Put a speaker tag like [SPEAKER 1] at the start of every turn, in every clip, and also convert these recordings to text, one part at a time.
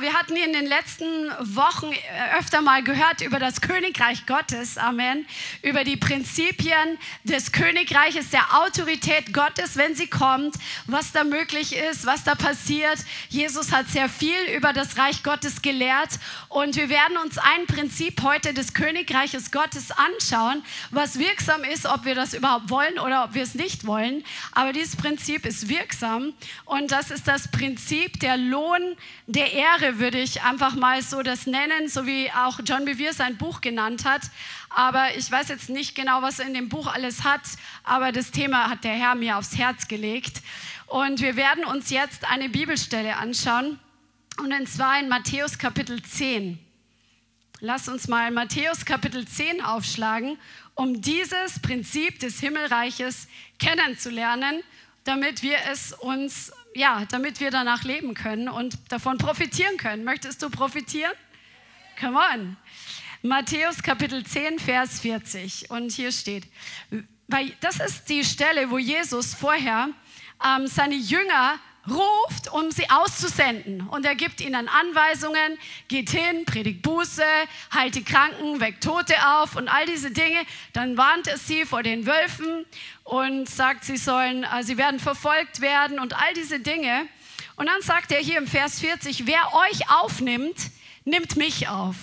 [SPEAKER 1] Wir hatten in den letzten Wochen öfter mal gehört über das Königreich Gottes, Amen, über die Prinzipien des Königreiches, der Autorität Gottes, wenn sie kommt, was da möglich ist, was da passiert. Jesus hat sehr viel über das Reich Gottes gelehrt und wir werden uns ein Prinzip heute des Königreiches Gottes anschauen, was wirksam ist, ob wir das überhaupt wollen oder ob wir es nicht wollen. Aber dieses Prinzip ist wirksam und das ist das Prinzip der Lohn der Erde Ehre würde ich einfach mal so das nennen, so wie auch John Bevere sein Buch genannt hat. Aber ich weiß jetzt nicht genau, was er in dem Buch alles hat, aber das Thema hat der Herr mir aufs Herz gelegt. Und wir werden uns jetzt eine Bibelstelle anschauen, und zwar in Matthäus Kapitel 10. Lass uns mal Matthäus Kapitel 10 aufschlagen, um dieses Prinzip des Himmelreiches kennenzulernen, damit wir es uns ja, damit wir danach leben können und davon profitieren können. Möchtest du profitieren? Come on. Matthäus Kapitel 10, Vers 40. Und hier steht, weil das ist die Stelle, wo Jesus vorher ähm, seine Jünger ruft, um sie auszusenden. Und er gibt ihnen Anweisungen, geht hin, predigt Buße, heilt die Kranken, weckt Tote auf und all diese Dinge. Dann warnt er sie vor den Wölfen und sagt, sie sollen, äh, sie werden verfolgt werden und all diese Dinge. Und dann sagt er hier im Vers 40, wer euch aufnimmt, nimmt mich auf.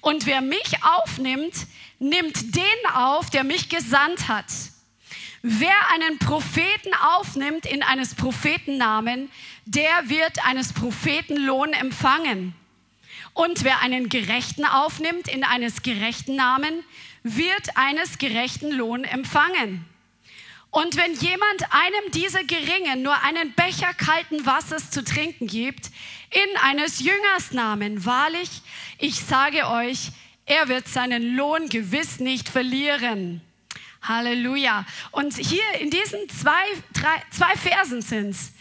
[SPEAKER 1] Und wer mich aufnimmt, nimmt den auf, der mich gesandt hat. Wer einen Propheten aufnimmt in eines Propheten Namen, der wird eines Propheten Lohn empfangen. Und wer einen Gerechten aufnimmt in eines gerechten Namen, wird eines gerechten Lohn empfangen. Und wenn jemand einem dieser Geringen nur einen Becher kalten Wassers zu trinken gibt, in eines Jüngers Namen, wahrlich, ich sage euch, er wird seinen Lohn gewiss nicht verlieren. Halleluja. Und hier in diesen zwei, drei, zwei Versen sind es.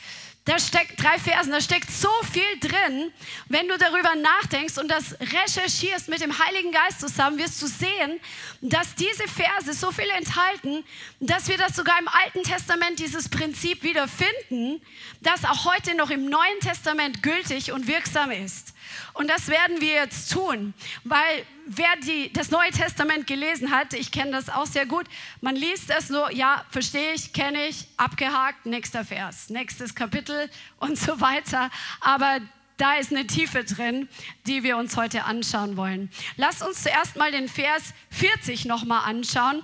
[SPEAKER 1] Da steckt drei Versen, da steckt so viel drin. Wenn du darüber nachdenkst und das recherchierst mit dem Heiligen Geist zusammen, wirst du sehen, dass diese Verse so viel enthalten, dass wir das sogar im Alten Testament dieses Prinzip wiederfinden, das auch heute noch im Neuen Testament gültig und wirksam ist. Und das werden wir jetzt tun, weil wer die, das Neue Testament gelesen hat, ich kenne das auch sehr gut, man liest es so, ja, verstehe ich, kenne ich, abgehakt, nächster Vers, nächstes Kapitel und so weiter. Aber da ist eine Tiefe drin, die wir uns heute anschauen wollen. Lasst uns zuerst mal den Vers 40 nochmal anschauen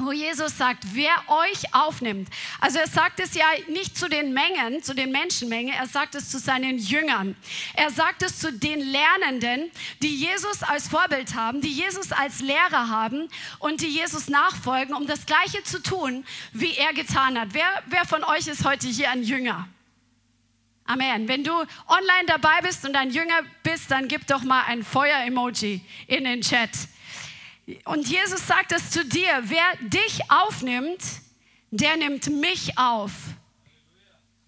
[SPEAKER 1] wo Jesus sagt, wer euch aufnimmt. Also er sagt es ja nicht zu den Mengen, zu den Menschenmengen, er sagt es zu seinen Jüngern. Er sagt es zu den Lernenden, die Jesus als Vorbild haben, die Jesus als Lehrer haben und die Jesus nachfolgen, um das Gleiche zu tun, wie er getan hat. Wer, wer von euch ist heute hier ein Jünger? Amen. Wenn du online dabei bist und ein Jünger bist, dann gib doch mal ein Feuer-Emoji in den Chat. Und Jesus sagt es zu dir, wer dich aufnimmt, der nimmt mich auf.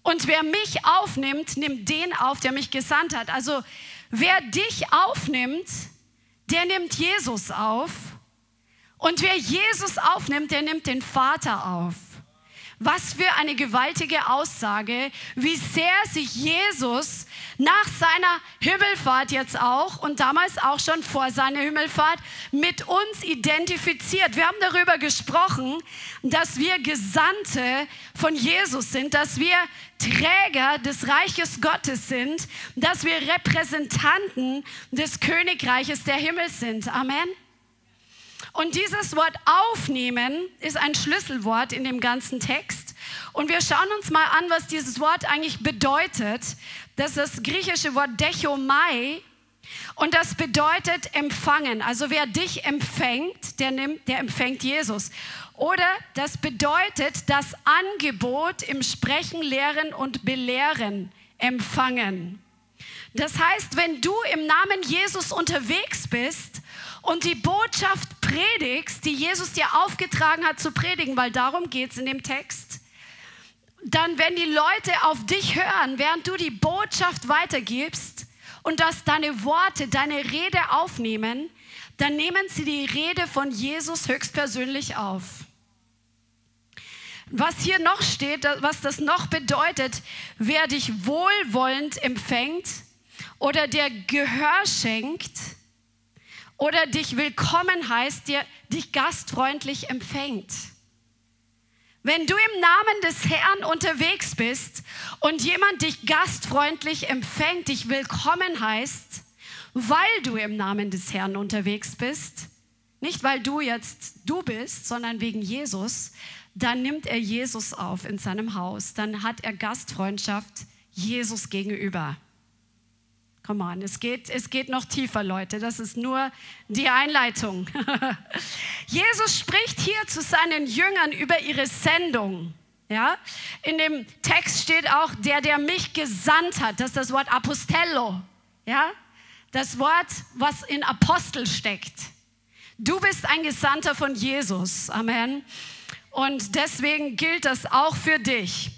[SPEAKER 1] Und wer mich aufnimmt, nimmt den auf, der mich gesandt hat. Also wer dich aufnimmt, der nimmt Jesus auf. Und wer Jesus aufnimmt, der nimmt den Vater auf. Was für eine gewaltige Aussage, wie sehr sich Jesus nach seiner Himmelfahrt jetzt auch und damals auch schon vor seiner Himmelfahrt mit uns identifiziert. Wir haben darüber gesprochen, dass wir Gesandte von Jesus sind, dass wir Träger des Reiches Gottes sind, dass wir Repräsentanten des Königreiches der Himmel sind. Amen. Und dieses Wort aufnehmen ist ein Schlüsselwort in dem ganzen Text. Und wir schauen uns mal an, was dieses Wort eigentlich bedeutet. Das ist das griechische Wort dechomai. Und das bedeutet empfangen. Also wer dich empfängt, der, nimmt, der empfängt Jesus. Oder das bedeutet das Angebot im Sprechen, Lehren und Belehren empfangen. Das heißt, wenn du im Namen Jesus unterwegs bist und die Botschaft predigst, die Jesus dir aufgetragen hat zu predigen, weil darum geht es in dem Text, dann wenn die Leute auf dich hören, während du die Botschaft weitergibst und dass deine Worte deine Rede aufnehmen, dann nehmen sie die Rede von Jesus höchstpersönlich auf. Was hier noch steht, was das noch bedeutet, wer dich wohlwollend empfängt oder der Gehör schenkt oder dich willkommen heißt, der dich gastfreundlich empfängt. Wenn du im Namen des Herrn unterwegs bist und jemand dich gastfreundlich empfängt, dich willkommen heißt, weil du im Namen des Herrn unterwegs bist, nicht weil du jetzt du bist, sondern wegen Jesus, dann nimmt er Jesus auf in seinem Haus, dann hat er Gastfreundschaft Jesus gegenüber. Come on, es geht, es geht noch tiefer, Leute. Das ist nur die Einleitung. Jesus spricht hier zu seinen Jüngern über ihre Sendung. Ja? In dem Text steht auch, der, der mich gesandt hat. Das ist das Wort Apostello. Ja? Das Wort, was in Apostel steckt. Du bist ein Gesandter von Jesus. Amen. Und deswegen gilt das auch für dich.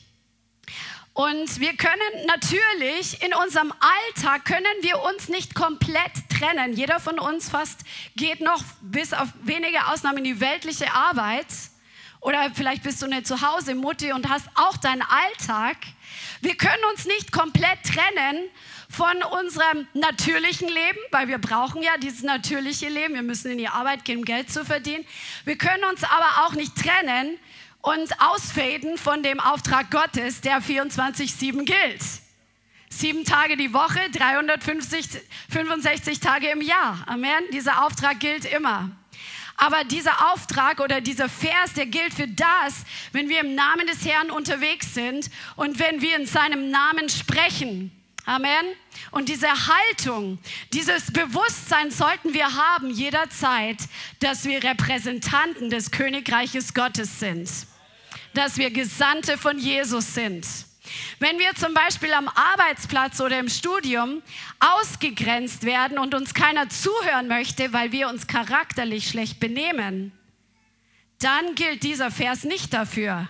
[SPEAKER 1] Und wir können natürlich in unserem Alltag können wir uns nicht komplett trennen. Jeder von uns fast geht noch bis auf wenige Ausnahmen in die weltliche Arbeit. Oder vielleicht bist du eine Zuhause Mutti und hast auch deinen Alltag. Wir können uns nicht komplett trennen von unserem natürlichen Leben, weil wir brauchen ja dieses natürliche Leben. Wir müssen in die Arbeit gehen, um Geld zu verdienen. Wir können uns aber auch nicht trennen und ausfaden von dem Auftrag Gottes, der 24-7 gilt. Sieben Tage die Woche, 365 Tage im Jahr. Amen. Dieser Auftrag gilt immer. Aber dieser Auftrag oder dieser Vers, der gilt für das, wenn wir im Namen des Herrn unterwegs sind und wenn wir in seinem Namen sprechen. Amen. Und diese Haltung, dieses Bewusstsein sollten wir haben jederzeit, dass wir Repräsentanten des Königreiches Gottes sind dass wir Gesandte von Jesus sind. Wenn wir zum Beispiel am Arbeitsplatz oder im Studium ausgegrenzt werden und uns keiner zuhören möchte, weil wir uns charakterlich schlecht benehmen, dann gilt dieser Vers nicht dafür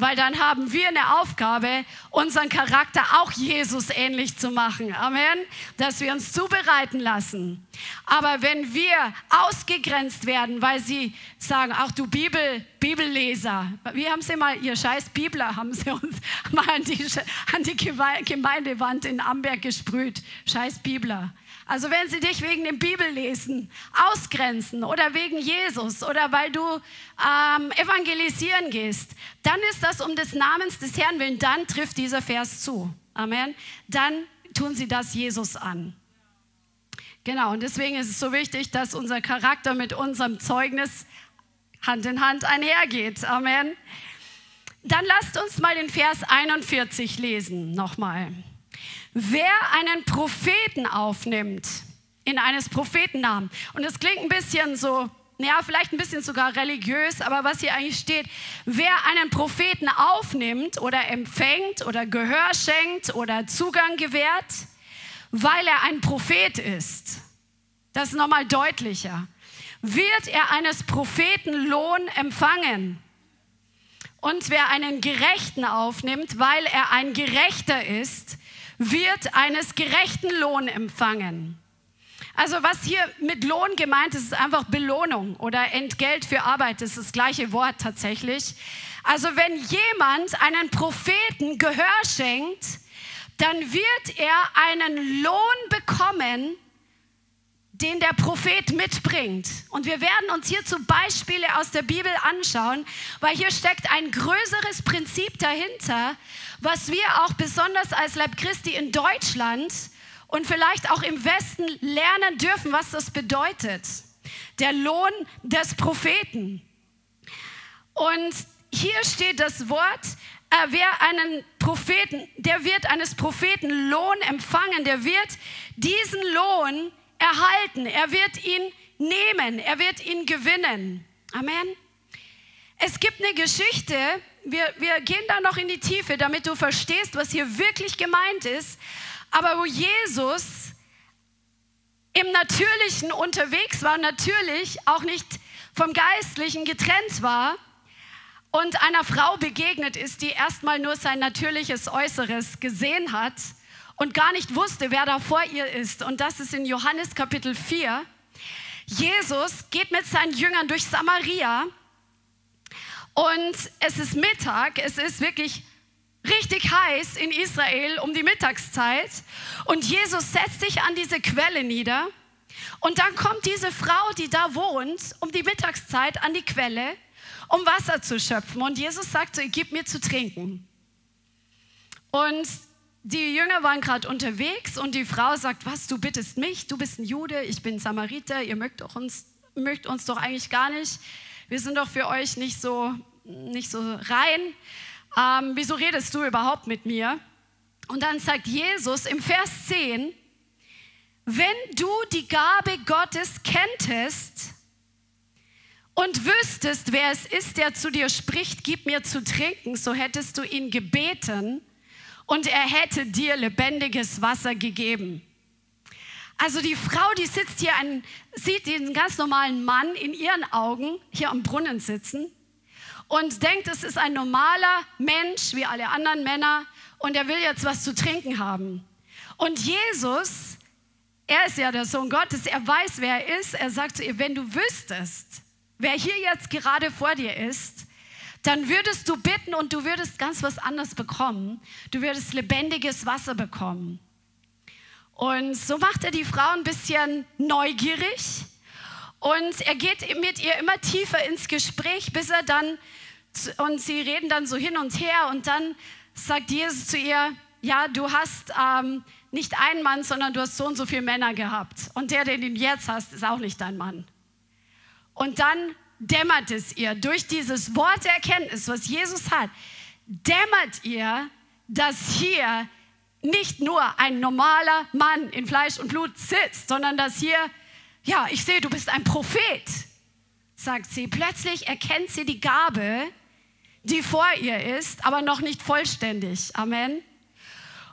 [SPEAKER 1] weil dann haben wir eine Aufgabe, unseren Charakter auch Jesus ähnlich zu machen. Amen. Dass wir uns zubereiten lassen. Aber wenn wir ausgegrenzt werden, weil sie sagen, ach du Bibel, Bibelleser, wie haben sie mal, ihr scheiß Bibler, haben sie uns mal an die, an die Gemeindewand in Amberg gesprüht. Scheiß Bibler. Also wenn sie dich wegen dem Bibellesen ausgrenzen oder wegen Jesus oder weil du ähm, evangelisieren gehst, dann ist das um des Namens des Herrn willen, dann trifft dieser Vers zu. Amen. Dann tun sie das Jesus an. Genau, und deswegen ist es so wichtig, dass unser Charakter mit unserem Zeugnis Hand in Hand einhergeht. Amen. Dann lasst uns mal den Vers 41 lesen, nochmal. Wer einen Propheten aufnimmt, in eines Prophetennamen, und es klingt ein bisschen so, ja, vielleicht ein bisschen sogar religiös, aber was hier eigentlich steht, wer einen Propheten aufnimmt oder empfängt oder Gehör schenkt oder Zugang gewährt, weil er ein Prophet ist, das ist nochmal deutlicher, wird er eines Propheten Lohn empfangen. Und wer einen Gerechten aufnimmt, weil er ein Gerechter ist, wird eines gerechten Lohn empfangen. Also was hier mit Lohn gemeint ist, ist einfach Belohnung oder Entgelt für Arbeit. Das ist das gleiche Wort tatsächlich. Also wenn jemand einen Propheten Gehör schenkt, dann wird er einen Lohn bekommen, den der Prophet mitbringt. Und wir werden uns hierzu Beispiele aus der Bibel anschauen, weil hier steckt ein größeres Prinzip dahinter, was wir auch besonders als Leib Christi in Deutschland und vielleicht auch im Westen lernen dürfen, was das bedeutet. Der Lohn des Propheten. Und hier steht das Wort, äh, wer einen Propheten, der wird eines Propheten Lohn empfangen, der wird diesen Lohn erhalten, er wird ihn nehmen, er wird ihn gewinnen. Amen. Es gibt eine Geschichte, wir, wir gehen da noch in die Tiefe, damit du verstehst, was hier wirklich gemeint ist, aber wo Jesus im Natürlichen unterwegs war, natürlich auch nicht vom Geistlichen getrennt war und einer Frau begegnet ist, die erstmal nur sein natürliches Äußeres gesehen hat und gar nicht wusste, wer da vor ihr ist. Und das ist in Johannes Kapitel 4. Jesus geht mit seinen Jüngern durch Samaria und es ist Mittag, es ist wirklich richtig heiß in Israel um die Mittagszeit und Jesus setzt sich an diese Quelle nieder und dann kommt diese Frau, die da wohnt, um die Mittagszeit an die Quelle, um Wasser zu schöpfen und Jesus sagt so, gib mir zu trinken. Und die Jünger waren gerade unterwegs und die Frau sagt, was, du bittest mich, du bist ein Jude, ich bin Samariter, ihr mögt, doch uns, mögt uns doch eigentlich gar nicht. Wir sind doch für euch nicht so, nicht so rein. Ähm, wieso redest du überhaupt mit mir? Und dann sagt Jesus im Vers 10, wenn du die Gabe Gottes kenntest und wüsstest, wer es ist, der zu dir spricht, gib mir zu trinken, so hättest du ihn gebeten und er hätte dir lebendiges Wasser gegeben. Also die Frau, die sitzt hier, ein, sieht den ganz normalen Mann in ihren Augen hier am Brunnen sitzen und denkt, es ist ein normaler Mensch wie alle anderen Männer und er will jetzt was zu trinken haben. Und Jesus, er ist ja der Sohn Gottes, er weiß, wer er ist. Er sagt zu ihr, wenn du wüsstest, wer hier jetzt gerade vor dir ist, dann würdest du bitten und du würdest ganz was anderes bekommen. Du würdest lebendiges Wasser bekommen. Und so macht er die Frau ein bisschen neugierig und er geht mit ihr immer tiefer ins Gespräch, bis er dann, und sie reden dann so hin und her und dann sagt Jesus zu ihr, ja, du hast ähm, nicht einen Mann, sondern du hast so und so viele Männer gehabt. Und der, den du jetzt hast, ist auch nicht dein Mann. Und dann dämmert es ihr durch dieses Wort der Erkenntnis, was Jesus hat, dämmert ihr, dass hier nicht nur ein normaler Mann in Fleisch und Blut sitzt, sondern dass hier, ja, ich sehe, du bist ein Prophet, sagt sie. Plötzlich erkennt sie die Gabe, die vor ihr ist, aber noch nicht vollständig. Amen.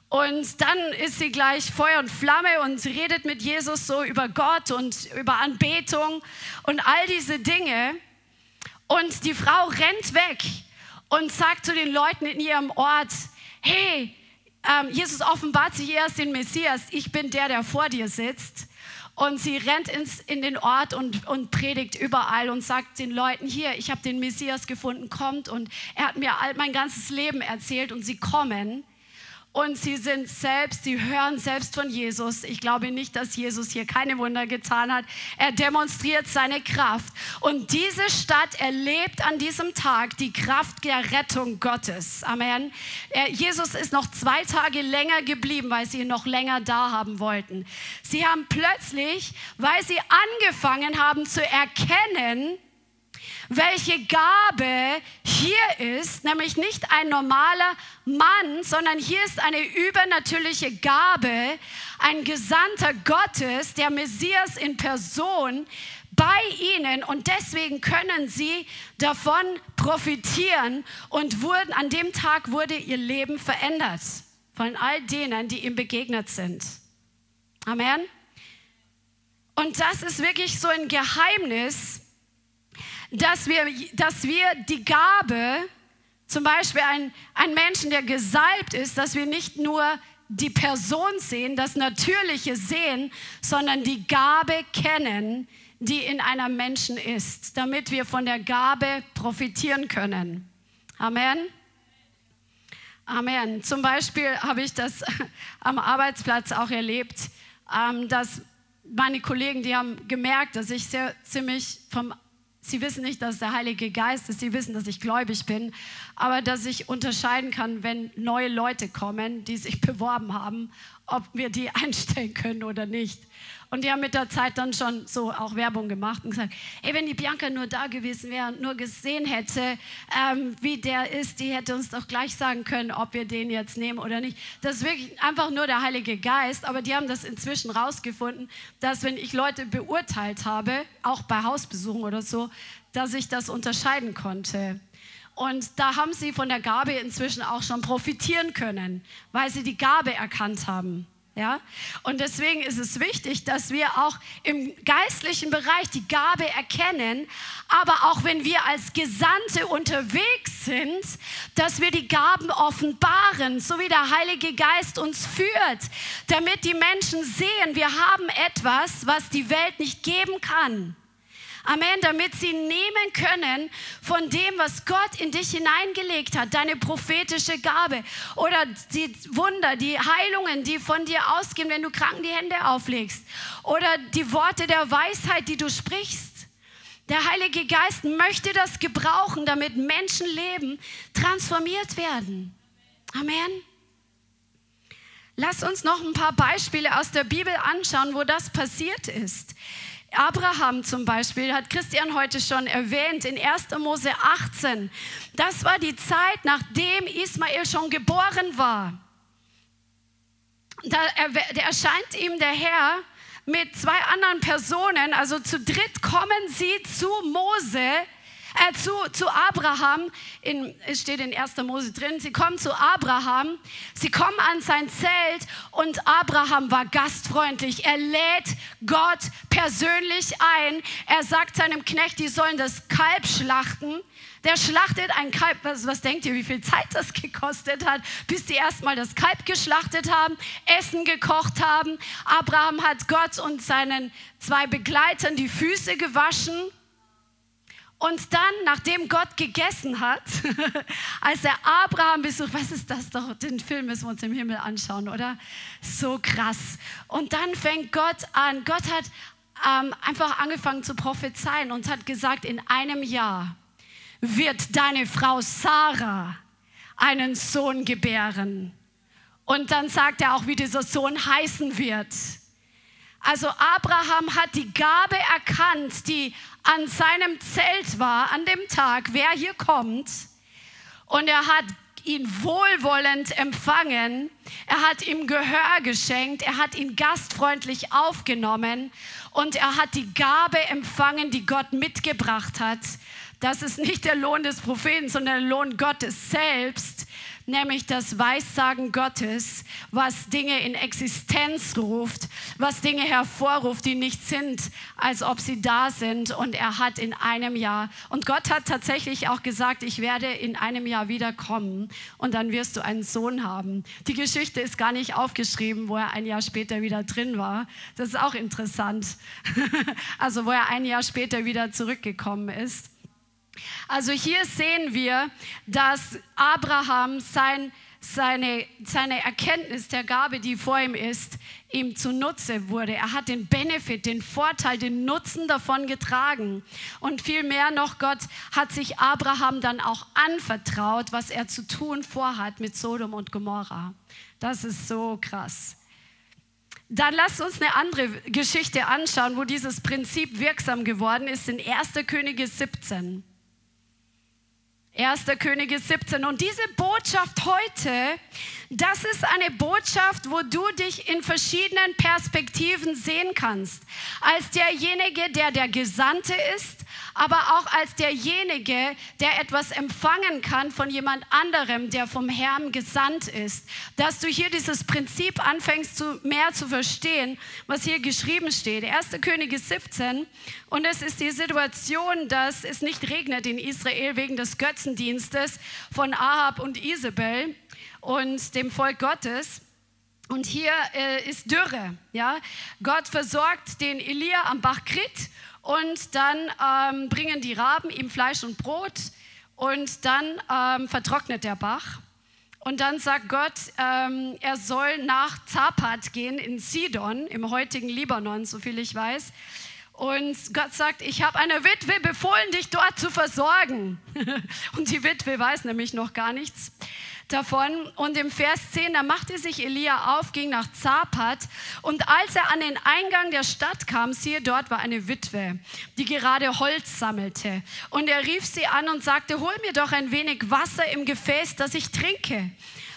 [SPEAKER 1] Und dann ist sie gleich Feuer und Flamme und redet mit Jesus so über Gott und über Anbetung und all diese Dinge. Und die Frau rennt weg und sagt zu den Leuten in ihrem Ort, hey, ähm, Jesus offenbart sich erst den Messias, ich bin der, der vor dir sitzt. Und sie rennt ins, in den Ort und, und predigt überall und sagt den Leuten, hier, ich habe den Messias gefunden, kommt. Und er hat mir all mein ganzes Leben erzählt und sie kommen und sie sind selbst, sie hören selbst von Jesus. Ich glaube nicht, dass Jesus hier keine Wunder getan hat. Er demonstriert seine Kraft. Und diese Stadt erlebt an diesem Tag die Kraft der Rettung Gottes. Amen. Jesus ist noch zwei Tage länger geblieben, weil sie ihn noch länger da haben wollten. Sie haben plötzlich, weil sie angefangen haben zu erkennen, welche Gabe hier ist, nämlich nicht ein normaler Mann, sondern hier ist eine übernatürliche Gabe, ein Gesandter Gottes, der Messias in Person bei ihnen und deswegen können sie davon profitieren und wurden an dem Tag wurde ihr Leben verändert von all denen, die ihm begegnet sind. Amen. Und das ist wirklich so ein Geheimnis, dass wir, dass wir die Gabe, zum Beispiel ein, ein Menschen, der gesalbt ist, dass wir nicht nur die Person sehen, das Natürliche sehen, sondern die Gabe kennen, die in einem Menschen ist, damit wir von der Gabe profitieren können. Amen. Amen. Zum Beispiel habe ich das am Arbeitsplatz auch erlebt, ähm, dass meine Kollegen, die haben gemerkt, dass ich sehr ziemlich vom Sie wissen nicht, dass der Heilige Geist ist. Sie wissen, dass ich gläubig bin. Aber dass ich unterscheiden kann, wenn neue Leute kommen, die sich beworben haben, ob wir die einstellen können oder nicht. Und die haben mit der Zeit dann schon so auch Werbung gemacht und gesagt, hey, wenn die Bianca nur da gewesen wäre und nur gesehen hätte, ähm, wie der ist, die hätte uns doch gleich sagen können, ob wir den jetzt nehmen oder nicht. Das ist wirklich einfach nur der Heilige Geist, aber die haben das inzwischen rausgefunden, dass wenn ich Leute beurteilt habe, auch bei Hausbesuchen oder so, dass ich das unterscheiden konnte. Und da haben sie von der Gabe inzwischen auch schon profitieren können, weil sie die Gabe erkannt haben. Ja? Und deswegen ist es wichtig, dass wir auch im geistlichen Bereich die Gabe erkennen, aber auch wenn wir als Gesandte unterwegs sind, dass wir die Gaben offenbaren, so wie der Heilige Geist uns führt, damit die Menschen sehen, wir haben etwas, was die Welt nicht geben kann. Amen, damit sie nehmen können von dem, was Gott in dich hineingelegt hat, deine prophetische Gabe oder die Wunder, die Heilungen, die von dir ausgehen, wenn du Kranken die Hände auflegst oder die Worte der Weisheit, die du sprichst. Der Heilige Geist möchte das gebrauchen, damit Menschenleben transformiert werden. Amen. Lass uns noch ein paar Beispiele aus der Bibel anschauen, wo das passiert ist. Abraham zum Beispiel hat Christian heute schon erwähnt in 1. Mose 18. Das war die Zeit, nachdem Ismael schon geboren war. Da erscheint ihm der Herr mit zwei anderen Personen, also zu dritt kommen sie zu Mose äh, zu, zu Abraham, in, es steht in 1. Mose drin, sie kommen zu Abraham, sie kommen an sein Zelt und Abraham war gastfreundlich. Er lädt Gott persönlich ein. Er sagt seinem Knecht, die sollen das Kalb schlachten. Der schlachtet ein Kalb. Was, was, denkt ihr, wie viel Zeit das gekostet hat, bis die erstmal das Kalb geschlachtet haben, Essen gekocht haben? Abraham hat Gott und seinen zwei Begleitern die Füße gewaschen. Und dann, nachdem Gott gegessen hat, als er Abraham besucht, was ist das doch? Den Film müssen wir uns im Himmel anschauen, oder? So krass. Und dann fängt Gott an. Gott hat ähm, einfach angefangen zu prophezeien und hat gesagt, in einem Jahr wird deine Frau Sarah einen Sohn gebären. Und dann sagt er auch, wie dieser Sohn heißen wird. Also Abraham hat die Gabe erkannt, die an seinem Zelt war, an dem Tag, wer hier kommt. Und er hat ihn wohlwollend empfangen. Er hat ihm Gehör geschenkt. Er hat ihn gastfreundlich aufgenommen. Und er hat die Gabe empfangen, die Gott mitgebracht hat. Das ist nicht der Lohn des Propheten, sondern der Lohn Gottes selbst nämlich das Weissagen Gottes, was Dinge in Existenz ruft, was Dinge hervorruft, die nicht sind, als ob sie da sind. Und er hat in einem Jahr, und Gott hat tatsächlich auch gesagt, ich werde in einem Jahr wiederkommen und dann wirst du einen Sohn haben. Die Geschichte ist gar nicht aufgeschrieben, wo er ein Jahr später wieder drin war. Das ist auch interessant. also wo er ein Jahr später wieder zurückgekommen ist. Also hier sehen wir, dass Abraham sein, seine, seine Erkenntnis der Gabe, die vor ihm ist, ihm zunutze wurde. Er hat den Benefit, den Vorteil, den Nutzen davon getragen. Und vielmehr noch, Gott hat sich Abraham dann auch anvertraut, was er zu tun vorhat mit Sodom und Gomorra. Das ist so krass. Dann lasst uns eine andere Geschichte anschauen, wo dieses Prinzip wirksam geworden ist in 1. Könige 17. 1. Könige 17. Und diese Botschaft heute, das ist eine Botschaft, wo du dich in verschiedenen Perspektiven sehen kannst. Als derjenige, der der Gesandte ist, aber auch als derjenige, der etwas empfangen kann von jemand anderem, der vom Herrn gesandt ist. Dass du hier dieses Prinzip anfängst zu, mehr zu verstehen, was hier geschrieben steht. 1. Könige 17 und es ist die Situation, dass es nicht regnet in Israel wegen des Götzendienstes von Ahab und Isabel und dem Volk Gottes. Und hier äh, ist Dürre. Ja? Gott versorgt den Elia am Bach Krit und dann ähm, bringen die Raben ihm Fleisch und Brot und dann ähm, vertrocknet der Bach. Und dann sagt Gott, ähm, er soll nach Zapat gehen in Sidon, im heutigen Libanon, so viel ich weiß. Und Gott sagt, ich habe einer Witwe befohlen, dich dort zu versorgen. und die Witwe weiß nämlich noch gar nichts davon. Und im Vers 10, da machte sich Elia auf, ging nach Zapat. Und als er an den Eingang der Stadt kam, siehe, dort war eine Witwe, die gerade Holz sammelte. Und er rief sie an und sagte, hol mir doch ein wenig Wasser im Gefäß, dass ich trinke.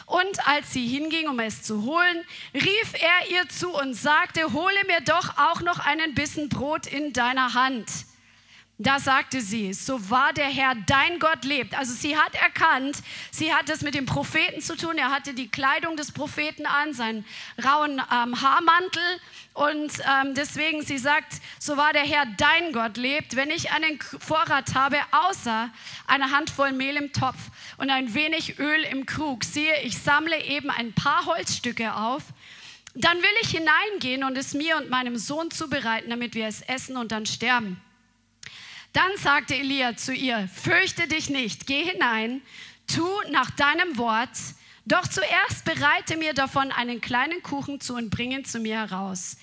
[SPEAKER 1] Und als sie hinging, um es zu holen, rief er ihr zu und sagte, hole mir doch auch noch einen Bissen Brot in deiner Hand. Da sagte sie, so wahr der Herr, dein Gott lebt. Also sie hat erkannt, sie hat es mit dem Propheten zu tun. Er hatte die Kleidung des Propheten an, seinen rauen ähm, Haarmantel. Und ähm, deswegen, sie sagt, so wahr der Herr, dein Gott lebt. Wenn ich einen Vorrat habe, außer eine Handvoll Mehl im Topf und ein wenig Öl im Krug, siehe, ich sammle eben ein paar Holzstücke auf. Dann will ich hineingehen und es mir und meinem Sohn zubereiten, damit wir es essen und dann sterben. Dann sagte Elia zu ihr, fürchte dich nicht, geh hinein, tu nach deinem Wort, doch zuerst bereite mir davon einen kleinen Kuchen zu und bring ihn zu mir heraus.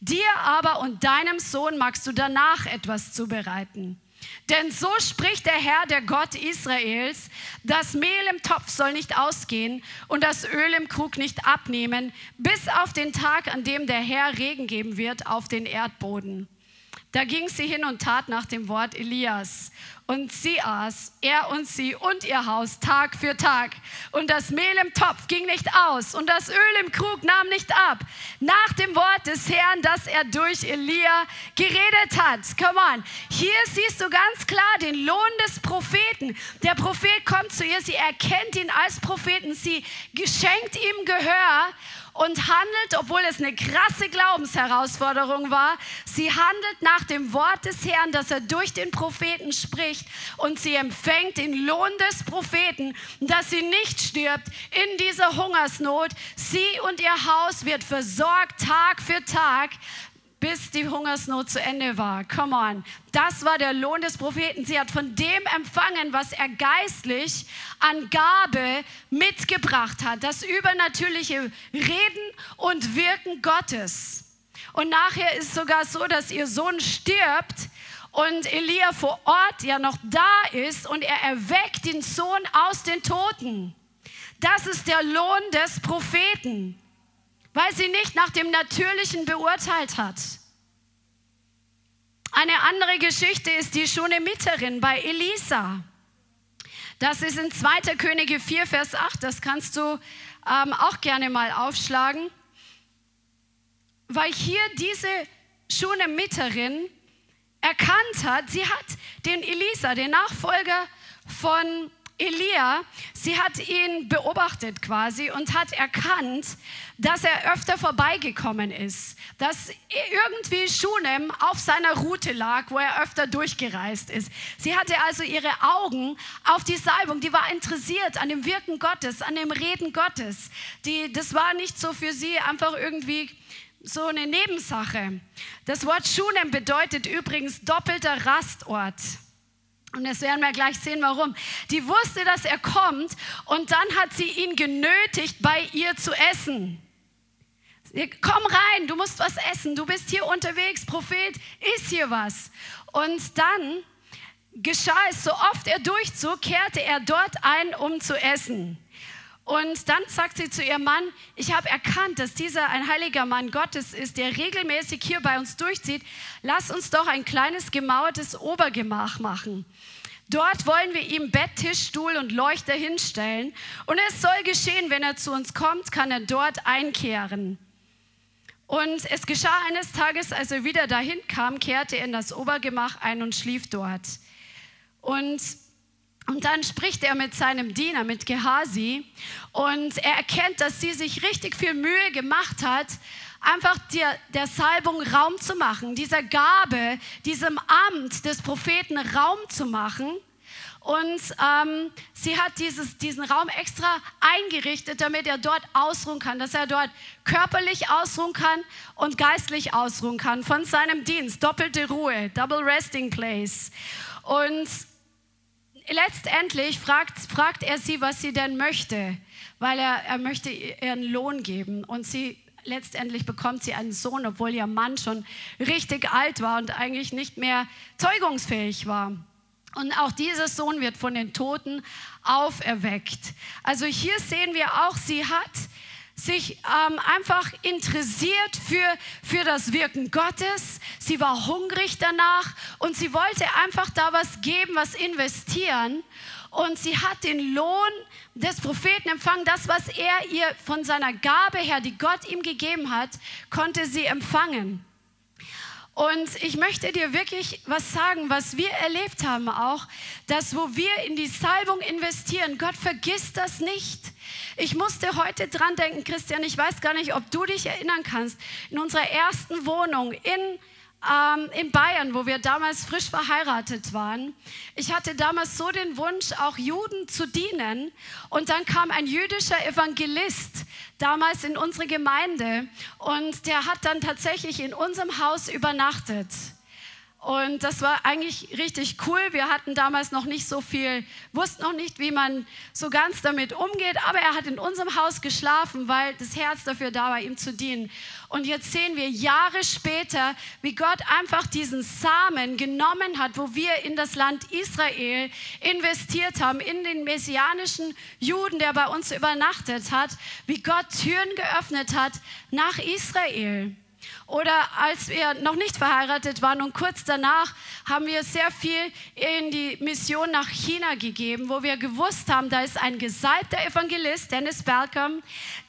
[SPEAKER 1] Dir aber und deinem Sohn magst du danach etwas zubereiten. Denn so spricht der Herr, der Gott Israels, das Mehl im Topf soll nicht ausgehen und das Öl im Krug nicht abnehmen, bis auf den Tag, an dem der Herr Regen geben wird auf den Erdboden. Da ging sie hin und tat nach dem Wort Elias. Und sie aß, er und sie und ihr Haus, Tag für Tag. Und das Mehl im Topf ging nicht aus und das Öl im Krug nahm nicht ab. Nach dem Wort des Herrn, das er durch Elia geredet hat. Come on. Hier siehst du ganz klar den Lohn des Propheten. Der Prophet kommt zu ihr, sie erkennt ihn als Propheten, sie geschenkt ihm Gehör und handelt, obwohl es eine krasse Glaubensherausforderung war, sie handelt nach dem Wort des Herrn, das er durch den Propheten spricht und sie empfängt den Lohn des Propheten, dass sie nicht stirbt in dieser Hungersnot. Sie und ihr Haus wird versorgt Tag für Tag bis die Hungersnot zu Ende war. Come on. Das war der Lohn des Propheten. Sie hat von dem empfangen, was er geistlich an Gabe mitgebracht hat. Das übernatürliche Reden und Wirken Gottes. Und nachher ist sogar so, dass ihr Sohn stirbt und Elia vor Ort ja noch da ist und er erweckt den Sohn aus den Toten. Das ist der Lohn des Propheten weil sie nicht nach dem Natürlichen beurteilt hat. Eine andere Geschichte ist die Schunemiterin bei Elisa. Das ist in 2. Könige 4, Vers 8. Das kannst du ähm, auch gerne mal aufschlagen. Weil hier diese Schunemiterin erkannt hat, sie hat den Elisa, den Nachfolger von Elia, sie hat ihn beobachtet quasi und hat erkannt, dass er öfter vorbeigekommen ist, dass irgendwie Schunem auf seiner Route lag, wo er öfter durchgereist ist. Sie hatte also ihre Augen auf die Salbung, die war interessiert an dem Wirken Gottes, an dem Reden Gottes. Die, das war nicht so für sie einfach irgendwie so eine Nebensache. Das Wort Schunem bedeutet übrigens doppelter Rastort. Und das werden wir gleich sehen, warum. Die wusste, dass er kommt und dann hat sie ihn genötigt, bei ihr zu essen. Komm rein, du musst was essen, du bist hier unterwegs, Prophet, ist hier was. Und dann geschah es, so oft er durchzog, kehrte er dort ein, um zu essen. Und dann sagt sie zu ihrem Mann, ich habe erkannt, dass dieser ein heiliger Mann Gottes ist, der regelmäßig hier bei uns durchzieht. Lass uns doch ein kleines gemauertes Obergemach machen. Dort wollen wir ihm Bett, Tisch, Stuhl und Leuchter hinstellen. Und es soll geschehen, wenn er zu uns kommt, kann er dort einkehren. Und es geschah eines Tages, als er wieder dahin kam, kehrte er in das Obergemach ein und schlief dort. Und und dann spricht er mit seinem Diener, mit Gehasi, und er erkennt, dass sie sich richtig viel Mühe gemacht hat, einfach der, der Salbung Raum zu machen, dieser Gabe, diesem Amt des Propheten Raum zu machen. Und ähm, sie hat dieses, diesen Raum extra eingerichtet, damit er dort ausruhen kann, dass er dort körperlich ausruhen kann und geistlich ausruhen kann von seinem Dienst. Doppelte Ruhe, Double Resting Place. Und letztendlich fragt, fragt er sie, was sie denn möchte, weil er, er möchte ihren Lohn geben. Und sie letztendlich bekommt sie einen Sohn, obwohl ihr Mann schon richtig alt war und eigentlich nicht mehr zeugungsfähig war. Und auch dieser Sohn wird von den Toten auferweckt. Also hier sehen wir auch, sie hat sich ähm, einfach interessiert für, für das Wirken Gottes. Sie war hungrig danach und sie wollte einfach da was geben, was investieren. Und sie hat den Lohn des Propheten empfangen. Das, was er ihr von seiner Gabe her, die Gott ihm gegeben hat, konnte sie empfangen. Und ich möchte dir wirklich was sagen, was wir erlebt haben auch, dass wo wir in die Salbung investieren, Gott vergisst das nicht. Ich musste heute dran denken, Christian, ich weiß gar nicht, ob du dich erinnern kannst, in unserer ersten Wohnung in ähm, in Bayern, wo wir damals frisch verheiratet waren. Ich hatte damals so den Wunsch, auch Juden zu dienen. Und dann kam ein jüdischer Evangelist damals in unsere Gemeinde und der hat dann tatsächlich in unserem Haus übernachtet. Und das war eigentlich richtig cool. Wir hatten damals noch nicht so viel, wussten noch nicht, wie man so ganz damit umgeht. Aber er hat in unserem Haus geschlafen, weil das Herz dafür da war, ihm zu dienen. Und jetzt sehen wir Jahre später, wie Gott einfach diesen Samen genommen hat, wo wir in das Land Israel investiert haben, in den messianischen Juden, der bei uns übernachtet hat, wie Gott Türen geöffnet hat nach Israel. Oder als wir noch nicht verheiratet waren und kurz danach haben wir sehr viel in die Mission nach China gegeben, wo wir gewusst haben, da ist ein gesalbter Evangelist, Dennis Bergam,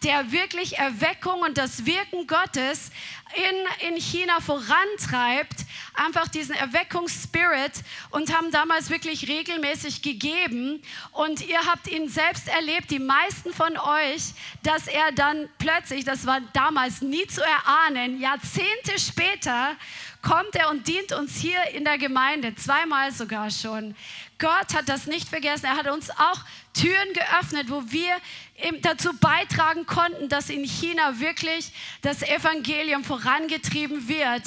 [SPEAKER 1] der wirklich Erweckung und das Wirken Gottes in, in China vorantreibt, einfach diesen Erweckungsspirit und haben damals wirklich regelmäßig gegeben. Und ihr habt ihn selbst erlebt, die meisten von euch, dass er dann plötzlich, das war damals nie zu erahnen, Jahrzehnte später kommt er und dient uns hier in der Gemeinde, zweimal sogar schon. Gott hat das nicht vergessen. Er hat uns auch Türen geöffnet, wo wir dazu beitragen konnten, dass in China wirklich das Evangelium vorangetrieben wird.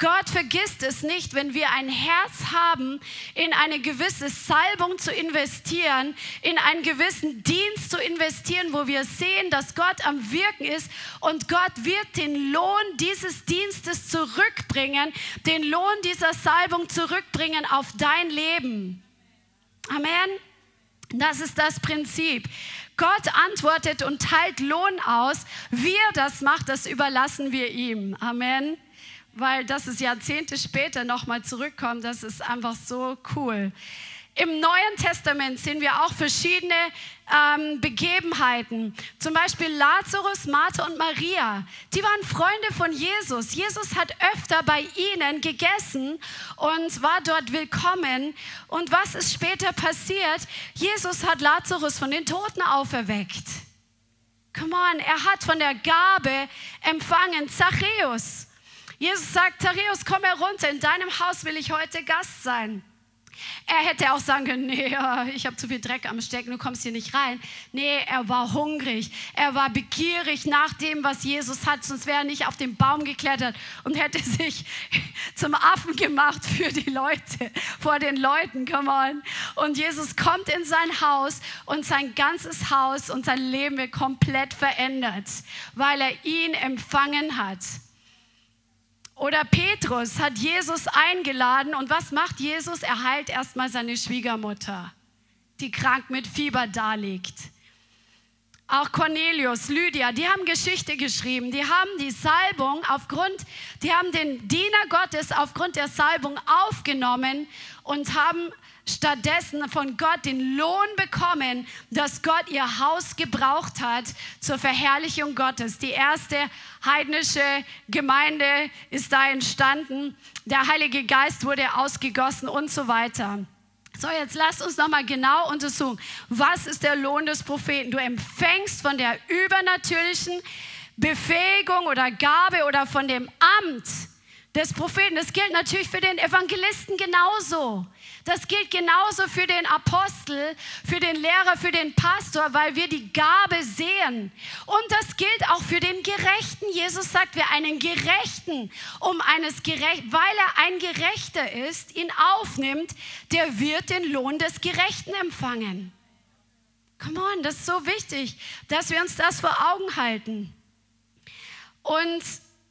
[SPEAKER 1] Gott vergisst es nicht, wenn wir ein Herz haben, in eine gewisse Salbung zu investieren, in einen gewissen Dienst zu investieren, wo wir sehen, dass Gott am Wirken ist und Gott wird den Lohn dieses Dienstes zurückbringen, den Lohn dieser Salbung zurückbringen auf dein Leben. Amen. Das ist das Prinzip. Gott antwortet und teilt Lohn aus. Wie er das macht, das überlassen wir ihm. Amen. Weil das ist Jahrzehnte später nochmal zurückkommt, das ist einfach so cool. Im Neuen Testament sehen wir auch verschiedene ähm, Begebenheiten. Zum Beispiel Lazarus, Martha und Maria. Die waren Freunde von Jesus. Jesus hat öfter bei ihnen gegessen und war dort willkommen. Und was ist später passiert? Jesus hat Lazarus von den Toten auferweckt. Come on, er hat von der Gabe empfangen. Zachäus. Jesus sagt, Zachäus, komm herunter, in deinem Haus will ich heute Gast sein. Er hätte auch sagen können, nee, ich habe zu viel Dreck am Stecken, du kommst hier nicht rein. Nee, er war hungrig, er war begierig nach dem, was Jesus hat, sonst wäre er nicht auf den Baum geklettert und hätte sich zum Affen gemacht für die Leute, vor den Leuten, come on. Und Jesus kommt in sein Haus und sein ganzes Haus und sein Leben wird komplett verändert, weil er ihn empfangen hat. Oder Petrus hat Jesus eingeladen und was macht Jesus? Er heilt erstmal seine Schwiegermutter, die krank mit Fieber daliegt. Auch Cornelius, Lydia, die haben Geschichte geschrieben. Die haben die Salbung aufgrund, die haben den Diener Gottes aufgrund der Salbung aufgenommen und haben stattdessen von Gott den Lohn bekommen, dass Gott ihr Haus gebraucht hat zur Verherrlichung Gottes. Die erste heidnische Gemeinde ist da entstanden. Der Heilige Geist wurde ausgegossen und so weiter. So, jetzt lasst uns nochmal genau untersuchen. Was ist der Lohn des Propheten? Du empfängst von der übernatürlichen Befähigung oder Gabe oder von dem Amt des Propheten. Das gilt natürlich für den Evangelisten genauso. Das gilt genauso für den Apostel, für den Lehrer, für den Pastor, weil wir die Gabe sehen. Und das gilt auch für den Gerechten. Jesus sagt, wer einen Gerechten um eines Gerecht, weil er ein Gerechter ist, ihn aufnimmt, der wird den Lohn des Gerechten empfangen. Come on, das ist so wichtig, dass wir uns das vor Augen halten. Und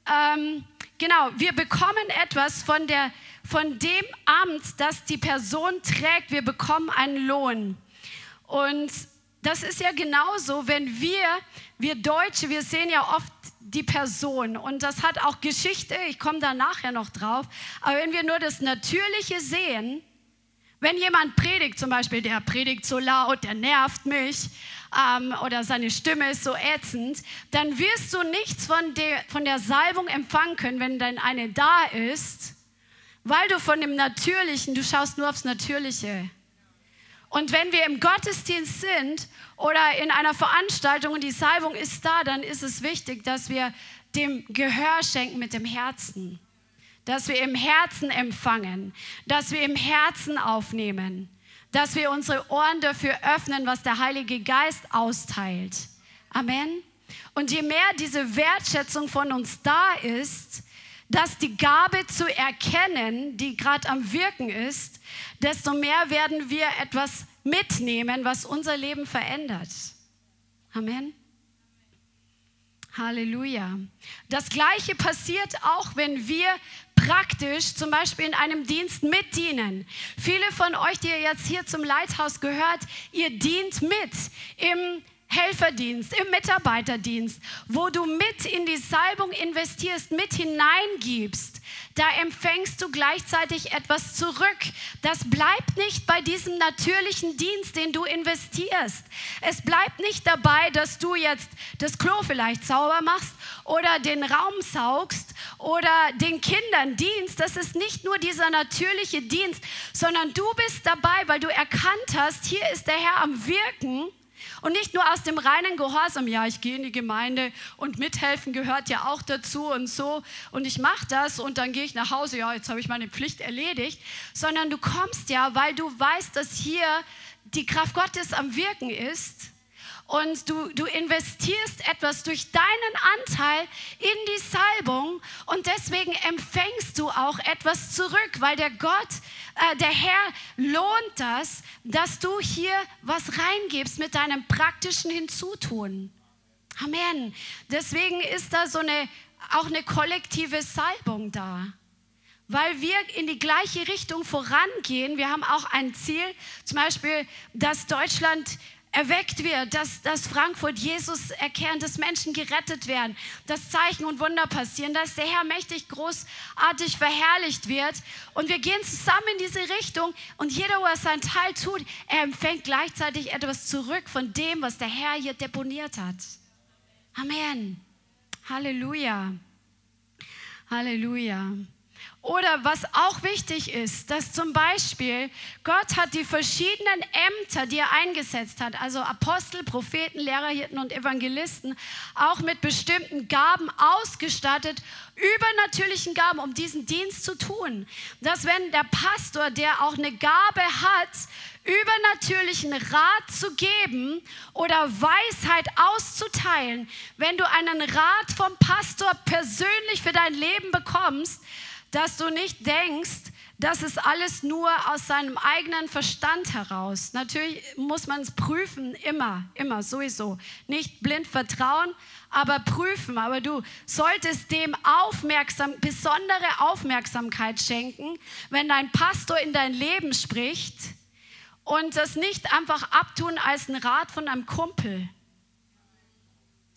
[SPEAKER 1] ähm, genau, wir bekommen etwas von, der, von dem Amt, das die Person trägt. Wir bekommen einen Lohn. Und das ist ja genauso, wenn wir, wir Deutsche, wir sehen ja oft die Person und das hat auch Geschichte, ich komme da nachher noch drauf, aber wenn wir nur das Natürliche sehen, Wenn jemand predigt, zum Beispiel, der predigt so laut, der nervt mich ähm, oder seine Stimme ist so ätzend, dann wirst du nichts von der, von der Salbung empfangen können, wenn dann eine da ist, weil du von dem Natürlichen, du schaust nur aufs Natürliche. Und wenn wir im Gottesdienst sind oder in einer Veranstaltung und die Salbung ist da, dann ist es wichtig, dass wir dem Gehör schenken mit dem Herzen. Dass wir im Herzen empfangen, dass wir im Herzen aufnehmen, dass wir unsere Ohren dafür öffnen, was der Heilige Geist austeilt. Amen. Und je mehr diese Wertschätzung von uns da ist, dass die Gabe zu erkennen, die gerade am Wirken ist, desto mehr werden wir etwas mitnehmen, was unser Leben verändert. Amen. Halleluja. Das Gleiche passiert auch, wenn wir praktisch zum Beispiel in einem Dienst mitdienen. Viele von euch, die ihr jetzt hier zum Leithaus gehört, ihr dient mit im Helferdienst, im Mitarbeiterdienst, wo du mit in die Salbung investierst, mit hineingibst, da empfängst du gleichzeitig etwas zurück. Das bleibt nicht bei diesem natürlichen Dienst, den du investierst. Es bleibt nicht dabei, dass du jetzt das Klo vielleicht sauber machst oder den Raum saugst oder den Kindern dienst. Das ist nicht nur dieser natürliche Dienst, sondern du bist dabei, weil du erkannt hast, hier ist der Herr am Wirken und nicht nur aus dem reinen Gehorsam, ja, ich gehe in die Gemeinde und mithelfen gehört ja auch dazu und so. Und ich mache das und dann gehe ich nach Hause, ja, jetzt habe ich meine Pflicht erledigt, sondern du kommst ja, weil du weißt, dass hier die Kraft Gottes am Wirken ist und du, du investierst etwas durch deinen Anteil in die Salbung und deswegen empfängst du auch etwas zurück, weil der Gott, äh, der Herr lohnt das, dass du hier was reingibst mit deinem praktischen Hinzutun. Amen. Deswegen ist da so eine, auch eine kollektive Salbung da weil wir in die gleiche Richtung vorangehen. Wir haben auch ein Ziel, zum Beispiel, dass Deutschland erweckt wird, dass, dass Frankfurt Jesus erkennt, dass Menschen gerettet werden, dass Zeichen und Wunder passieren, dass der Herr mächtig großartig verherrlicht wird. Und wir gehen zusammen in diese Richtung und jeder, wo er seinen Teil tut, er empfängt gleichzeitig etwas zurück von dem, was der Herr hier deponiert hat. Amen. Halleluja. Halleluja. Oder was auch wichtig ist, dass zum Beispiel Gott hat die verschiedenen Ämter, die er eingesetzt hat, also Apostel, Propheten, Lehrer, Hirten und Evangelisten, auch mit bestimmten Gaben ausgestattet, übernatürlichen Gaben, um diesen Dienst zu tun. Dass wenn der Pastor, der auch eine Gabe hat, übernatürlichen Rat zu geben oder Weisheit auszuteilen, wenn du einen Rat vom Pastor persönlich für dein Leben bekommst, dass du nicht denkst, das ist alles nur aus seinem eigenen Verstand heraus. Natürlich muss man es prüfen, immer, immer, sowieso. Nicht blind vertrauen, aber prüfen. Aber du solltest dem aufmerksam, besondere Aufmerksamkeit schenken, wenn dein Pastor in dein Leben spricht und das nicht einfach abtun als ein Rat von einem Kumpel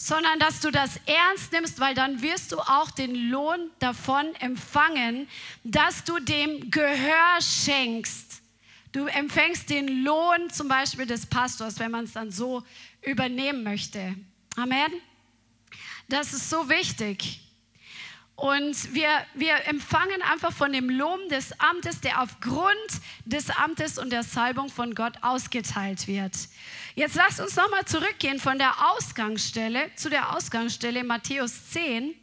[SPEAKER 1] sondern dass du das ernst nimmst, weil dann wirst du auch den Lohn davon empfangen, dass du dem Gehör schenkst. Du empfängst den Lohn zum Beispiel des Pastors, wenn man es dann so übernehmen möchte. Amen. Das ist so wichtig. Und wir, wir empfangen einfach von dem Lohn des Amtes, der aufgrund des Amtes und der Salbung von Gott ausgeteilt wird. Jetzt lasst uns nochmal zurückgehen von der Ausgangsstelle zu der Ausgangsstelle Matthäus 10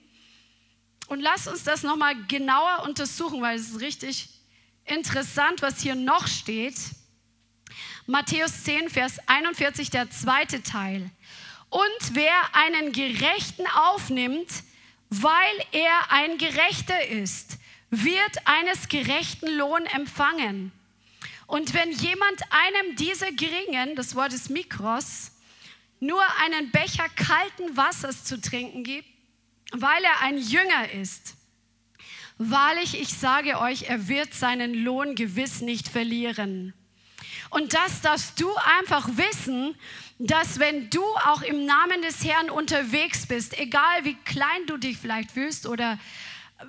[SPEAKER 1] und lasst uns das nochmal genauer untersuchen, weil es ist richtig interessant, was hier noch steht. Matthäus 10, Vers 41, der zweite Teil. Und wer einen Gerechten aufnimmt, weil er ein Gerechter ist, wird eines gerechten Lohn empfangen. Und wenn jemand einem dieser Geringen, das Wort ist Mikros, nur einen Becher kalten Wassers zu trinken gibt, weil er ein Jünger ist, wahrlich, ich sage euch, er wird seinen Lohn gewiss nicht verlieren. Und das darfst du einfach wissen, dass wenn du auch im Namen des Herrn unterwegs bist, egal wie klein du dich vielleicht fühlst oder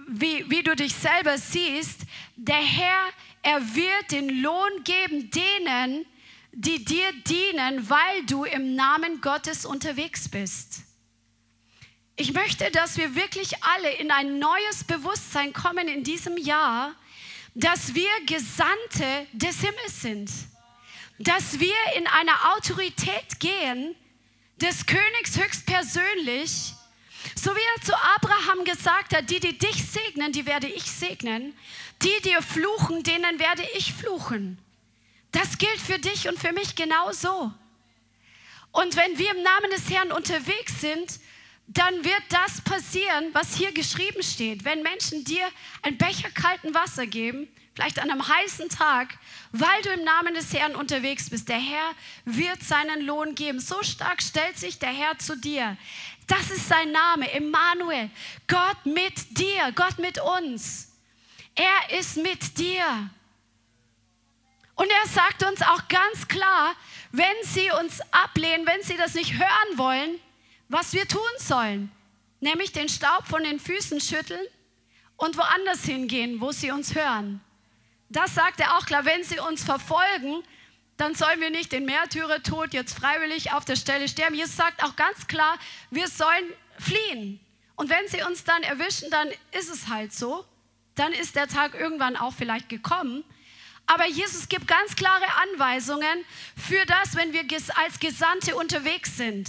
[SPEAKER 1] wie, wie du dich selber siehst, der Herr, er wird den Lohn geben denen, die dir dienen, weil du im Namen Gottes unterwegs bist. Ich möchte, dass wir wirklich alle in ein neues Bewusstsein kommen in diesem Jahr, dass wir Gesandte des Himmels sind, dass wir in einer Autorität gehen, des Königs höchstpersönlich, so wie er zu Abraham gesagt hat, die, die dich segnen, die werde ich segnen, die dir fluchen, denen werde ich fluchen. Das gilt für dich und für mich genauso. Und wenn wir im Namen des Herrn unterwegs sind, dann wird das passieren, was hier geschrieben steht. Wenn Menschen dir ein Becher kalten Wasser geben, vielleicht an einem heißen Tag, weil du im Namen des Herrn unterwegs bist, der Herr wird seinen Lohn geben. So stark stellt sich der Herr zu dir. Das ist sein Name, Emmanuel. Gott mit dir, Gott mit uns. Er ist mit dir. Und er sagt uns auch ganz klar, wenn sie uns ablehnen, wenn sie das nicht hören wollen, was wir tun sollen. Nämlich den Staub von den Füßen schütteln und woanders hingehen, wo sie uns hören. Das sagt er auch klar, wenn sie uns verfolgen, dann sollen wir nicht den Märtyrertod jetzt freiwillig auf der Stelle sterben. Jesus sagt auch ganz klar, wir sollen fliehen. Und wenn sie uns dann erwischen, dann ist es halt so. Dann ist der Tag irgendwann auch vielleicht gekommen. Aber Jesus gibt ganz klare Anweisungen für das, wenn wir als Gesandte unterwegs sind.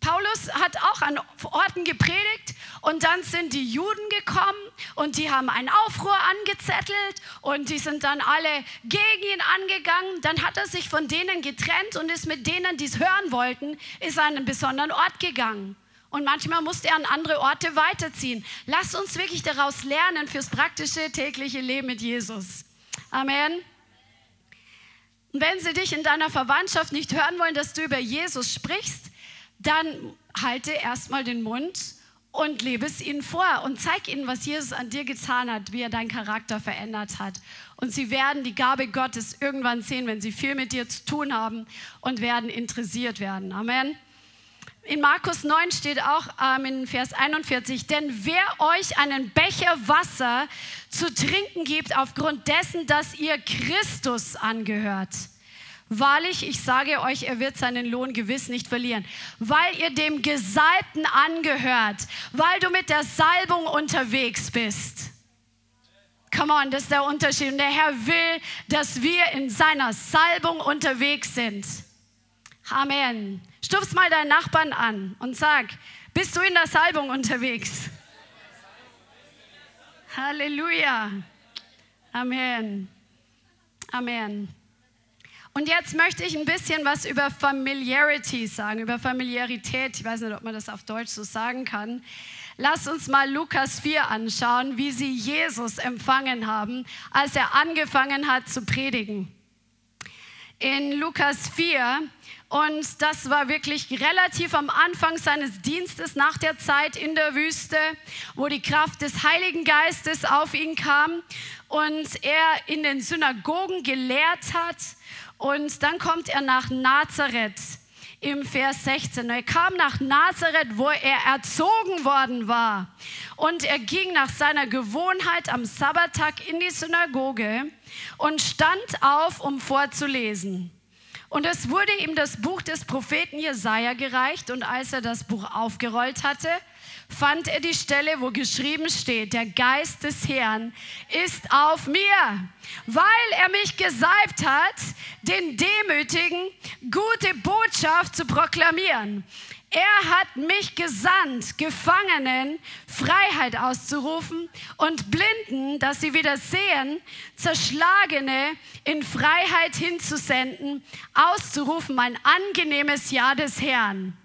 [SPEAKER 1] Paulus hat auch an Orten gepredigt und dann sind die Juden gekommen und die haben einen Aufruhr angezettelt und die sind dann alle gegen ihn angegangen. Dann hat er sich von denen getrennt und ist mit denen, die es hören wollten, ist an einen besonderen Ort gegangen. Und manchmal musste er an andere Orte weiterziehen. Lass uns wirklich daraus lernen fürs praktische tägliche Leben mit Jesus. Amen. Und wenn sie dich in deiner Verwandtschaft nicht hören wollen, dass du über Jesus sprichst, dann halte erstmal den Mund und lebe es ihnen vor und zeig ihnen, was Jesus an dir getan hat, wie er deinen Charakter verändert hat. Und sie werden die Gabe Gottes irgendwann sehen, wenn sie viel mit dir zu tun haben und werden interessiert werden. Amen. In Markus 9 steht auch ähm, in Vers 41, denn wer euch einen Becher Wasser zu trinken gibt aufgrund dessen, dass ihr Christus angehört, Wahrlich, ich sage euch, er wird seinen Lohn gewiss nicht verlieren, weil ihr dem Gesalbten angehört, weil du mit der Salbung unterwegs bist. Come on, das ist der Unterschied. Und der Herr will, dass wir in seiner Salbung unterwegs sind. Amen. Stupst mal deinen Nachbarn an und sag, bist du in der Salbung unterwegs? Halleluja. Amen. Amen. Und jetzt möchte ich ein bisschen was über Familiarity sagen, über Familiarität. Ich weiß nicht, ob man das auf Deutsch so sagen kann. Lass uns mal Lukas 4 anschauen, wie sie Jesus empfangen haben, als er angefangen hat zu predigen. In Lukas 4 und das war wirklich relativ am Anfang seines Dienstes nach der Zeit in der Wüste, wo die Kraft des Heiligen Geistes auf ihn kam und er in den Synagogen gelehrt hat. Und dann kommt er nach Nazareth im Vers 16. Er kam nach Nazareth, wo er erzogen worden war. Und er ging nach seiner Gewohnheit am Sabbattag in die Synagoge und stand auf, um vorzulesen. Und es wurde ihm das Buch des Propheten Jesaja gereicht. Und als er das Buch aufgerollt hatte, fand er die Stelle, wo geschrieben steht: Der Geist des Herrn ist auf mir, weil er mich gesalbt hat, den Demütigen gute Botschaft zu proklamieren. Er hat mich gesandt, Gefangenen Freiheit auszurufen und Blinden, dass sie wieder sehen, Zerschlagene in Freiheit hinzusenden, auszurufen, mein angenehmes Jahr des Herrn.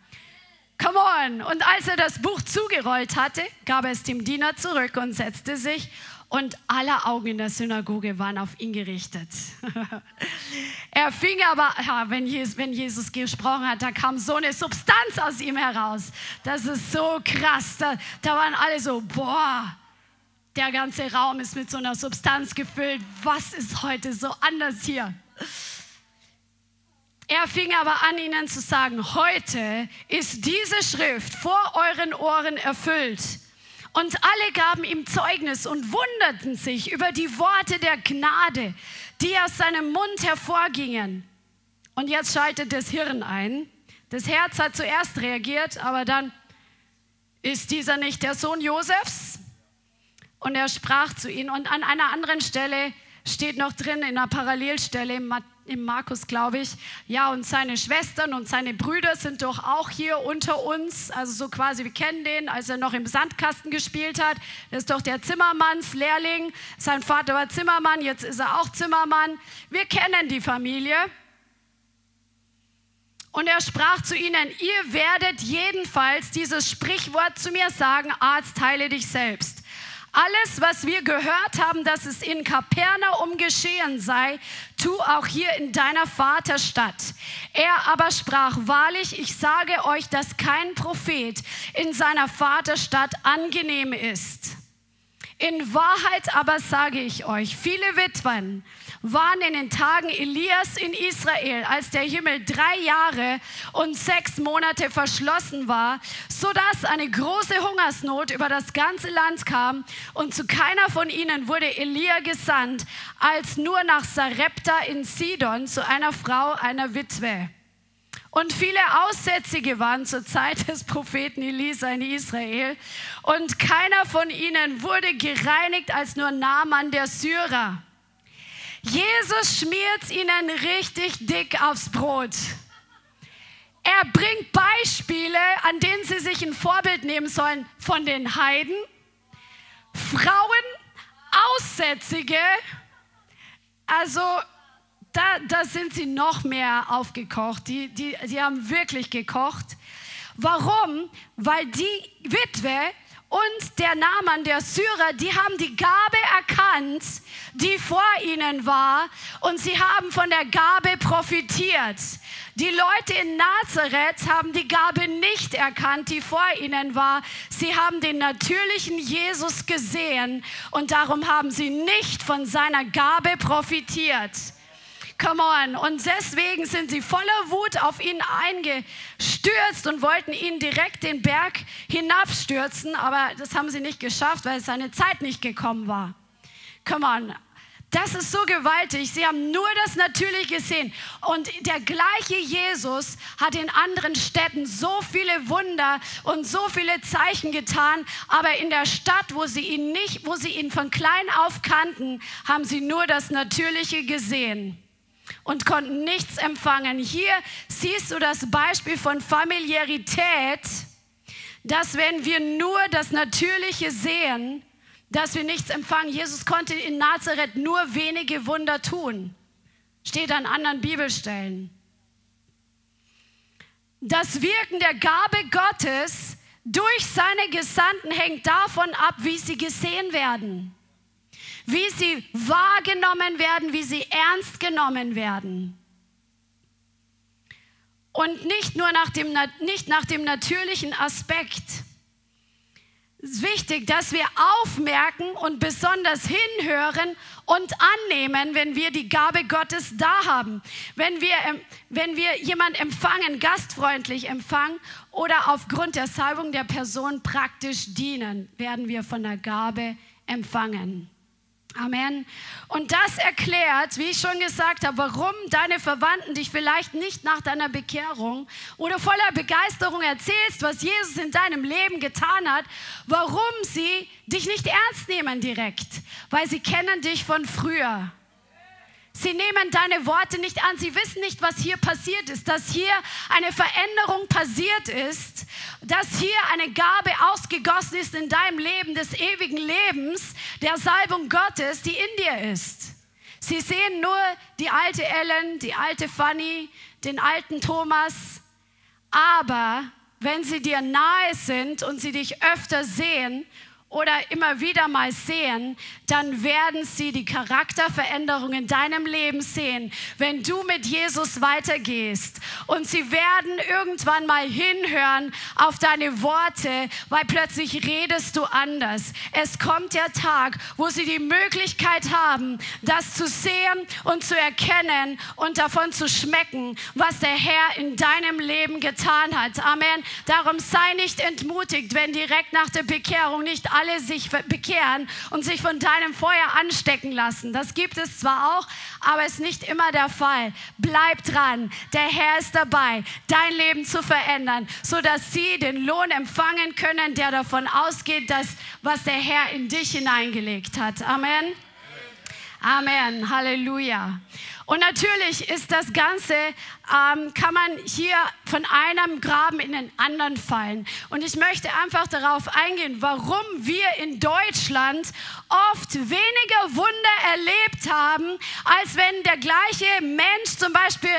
[SPEAKER 1] Come on! Und als er das Buch zugerollt hatte, gab er es dem Diener zurück und setzte sich und alle Augen in der Synagoge waren auf ihn gerichtet. er fing aber, ja, wenn, Jesus, wenn Jesus gesprochen hat, da kam so eine Substanz aus ihm heraus. Das ist so krass. Da, da waren alle so, boah, der ganze Raum ist mit so einer Substanz gefüllt. Was ist heute so anders hier? Er fing aber an, ihnen zu sagen, heute ist diese Schrift vor euren Ohren erfüllt. Und alle gaben ihm Zeugnis und wunderten sich über die Worte der Gnade, die aus seinem Mund hervorgingen. Und jetzt schaltet das Hirn ein. Das Herz hat zuerst reagiert, aber dann ist dieser nicht der Sohn Josefs? Und er sprach zu ihnen. Und an einer anderen Stelle steht noch drin, in einer Parallelstelle im Markus, glaube ich. Ja, und seine Schwestern und seine Brüder sind doch auch hier unter uns. Also so quasi, wir kennen den, als er noch im Sandkasten gespielt hat. Das ist doch der Zimmermannslehrling. Sein Vater war Zimmermann, jetzt ist er auch Zimmermann. Wir kennen die Familie. Und er sprach zu ihnen, ihr werdet jedenfalls dieses Sprichwort zu mir sagen, Arzt, heile dich selbst. Alles, was wir gehört haben, dass es in Kapernaum geschehen sei, tu auch hier in deiner Vaterstadt. Er aber sprach, wahrlich, ich sage euch, dass kein Prophet in seiner Vaterstadt angenehm ist. In Wahrheit aber sage ich euch, viele Witwen waren in den Tagen Elias in Israel, als der Himmel drei Jahre und sechs Monate verschlossen war, sodass eine große Hungersnot über das ganze Land kam und zu keiner von ihnen wurde Elia gesandt, als nur nach Sarepta in Sidon zu einer Frau, einer Witwe. Und viele Aussätzige waren zur Zeit des Propheten Elisa in Israel. Und keiner von ihnen wurde gereinigt als nur Naaman der Syrer. Jesus schmiert ihnen richtig dick aufs Brot. Er bringt Beispiele, an denen sie sich ein Vorbild nehmen sollen von den Heiden, Frauen, Aussätzige. Also da, da sind sie noch mehr aufgekocht. Die, die, die haben wirklich gekocht. Warum? Weil die Witwe und der Naaman, der Syrer, die haben die Gabe erkannt, die vor ihnen war, und sie haben von der Gabe profitiert. Die Leute in Nazareth haben die Gabe nicht erkannt, die vor ihnen war. Sie haben den natürlichen Jesus gesehen und darum haben sie nicht von seiner Gabe profitiert. Come on. Und deswegen sind sie voller Wut auf ihn eingestürzt und wollten ihn direkt den Berg hinabstürzen. Aber das haben sie nicht geschafft, weil seine Zeit nicht gekommen war. Come on. Das ist so gewaltig. Sie haben nur das natürlich gesehen. Und der gleiche Jesus hat in anderen Städten so viele Wunder und so viele Zeichen getan. Aber in der Stadt, wo sie ihn nicht, wo sie ihn von klein auf kannten, haben sie nur das Natürliche gesehen und konnten nichts empfangen. Hier siehst du das Beispiel von Familiarität, dass wenn wir nur das Natürliche sehen, dass wir nichts empfangen. Jesus konnte in Nazareth nur wenige Wunder tun. Steht an anderen Bibelstellen. Das Wirken der Gabe Gottes durch seine Gesandten hängt davon ab, wie sie gesehen werden wie sie wahrgenommen werden, wie sie ernst genommen werden. Und nicht nur nach dem, nicht nach dem natürlichen Aspekt. Es ist wichtig, dass wir aufmerken und besonders hinhören und annehmen, wenn wir die Gabe Gottes da haben. Wenn wir, wenn wir jemand empfangen, gastfreundlich empfangen oder aufgrund der Salbung der Person praktisch dienen, werden wir von der Gabe empfangen. Amen. Und das erklärt, wie ich schon gesagt habe, warum deine Verwandten dich vielleicht nicht nach deiner Bekehrung oder voller Begeisterung erzählst, was Jesus in deinem Leben getan hat, warum sie dich nicht ernst nehmen direkt, weil sie kennen dich von früher. Sie nehmen deine Worte nicht an. Sie wissen nicht, was hier passiert ist, dass hier eine Veränderung passiert ist, dass hier eine Gabe ausgegossen ist in deinem Leben des ewigen Lebens, der Salbung Gottes, die in dir ist. Sie sehen nur die alte Ellen, die alte Fanny, den alten Thomas. Aber wenn sie dir nahe sind und sie dich öfter sehen oder immer wieder mal sehen, dann werden sie die Charakterveränderung in deinem Leben sehen, wenn du mit Jesus weitergehst. Und sie werden irgendwann mal hinhören auf deine Worte, weil plötzlich redest du anders. Es kommt der Tag, wo sie die Möglichkeit haben, das zu sehen und zu erkennen und davon zu schmecken, was der Herr in deinem Leben getan hat. Amen. Darum sei nicht entmutigt, wenn direkt nach der Bekehrung nicht alle alle sich bekehren und sich von deinem Feuer anstecken lassen. Das gibt es zwar auch, aber es ist nicht immer der Fall. Bleib dran. Der Herr ist dabei, dein Leben zu verändern, sodass sie den Lohn empfangen können, der davon ausgeht, dass was der Herr in dich hineingelegt hat. Amen. Amen. Halleluja. Und natürlich ist das Ganze, ähm, kann man hier von einem Graben in den anderen fallen. Und ich möchte einfach darauf eingehen, warum wir in Deutschland oft weniger Wunder erlebt haben, als wenn der gleiche Mensch, zum Beispiel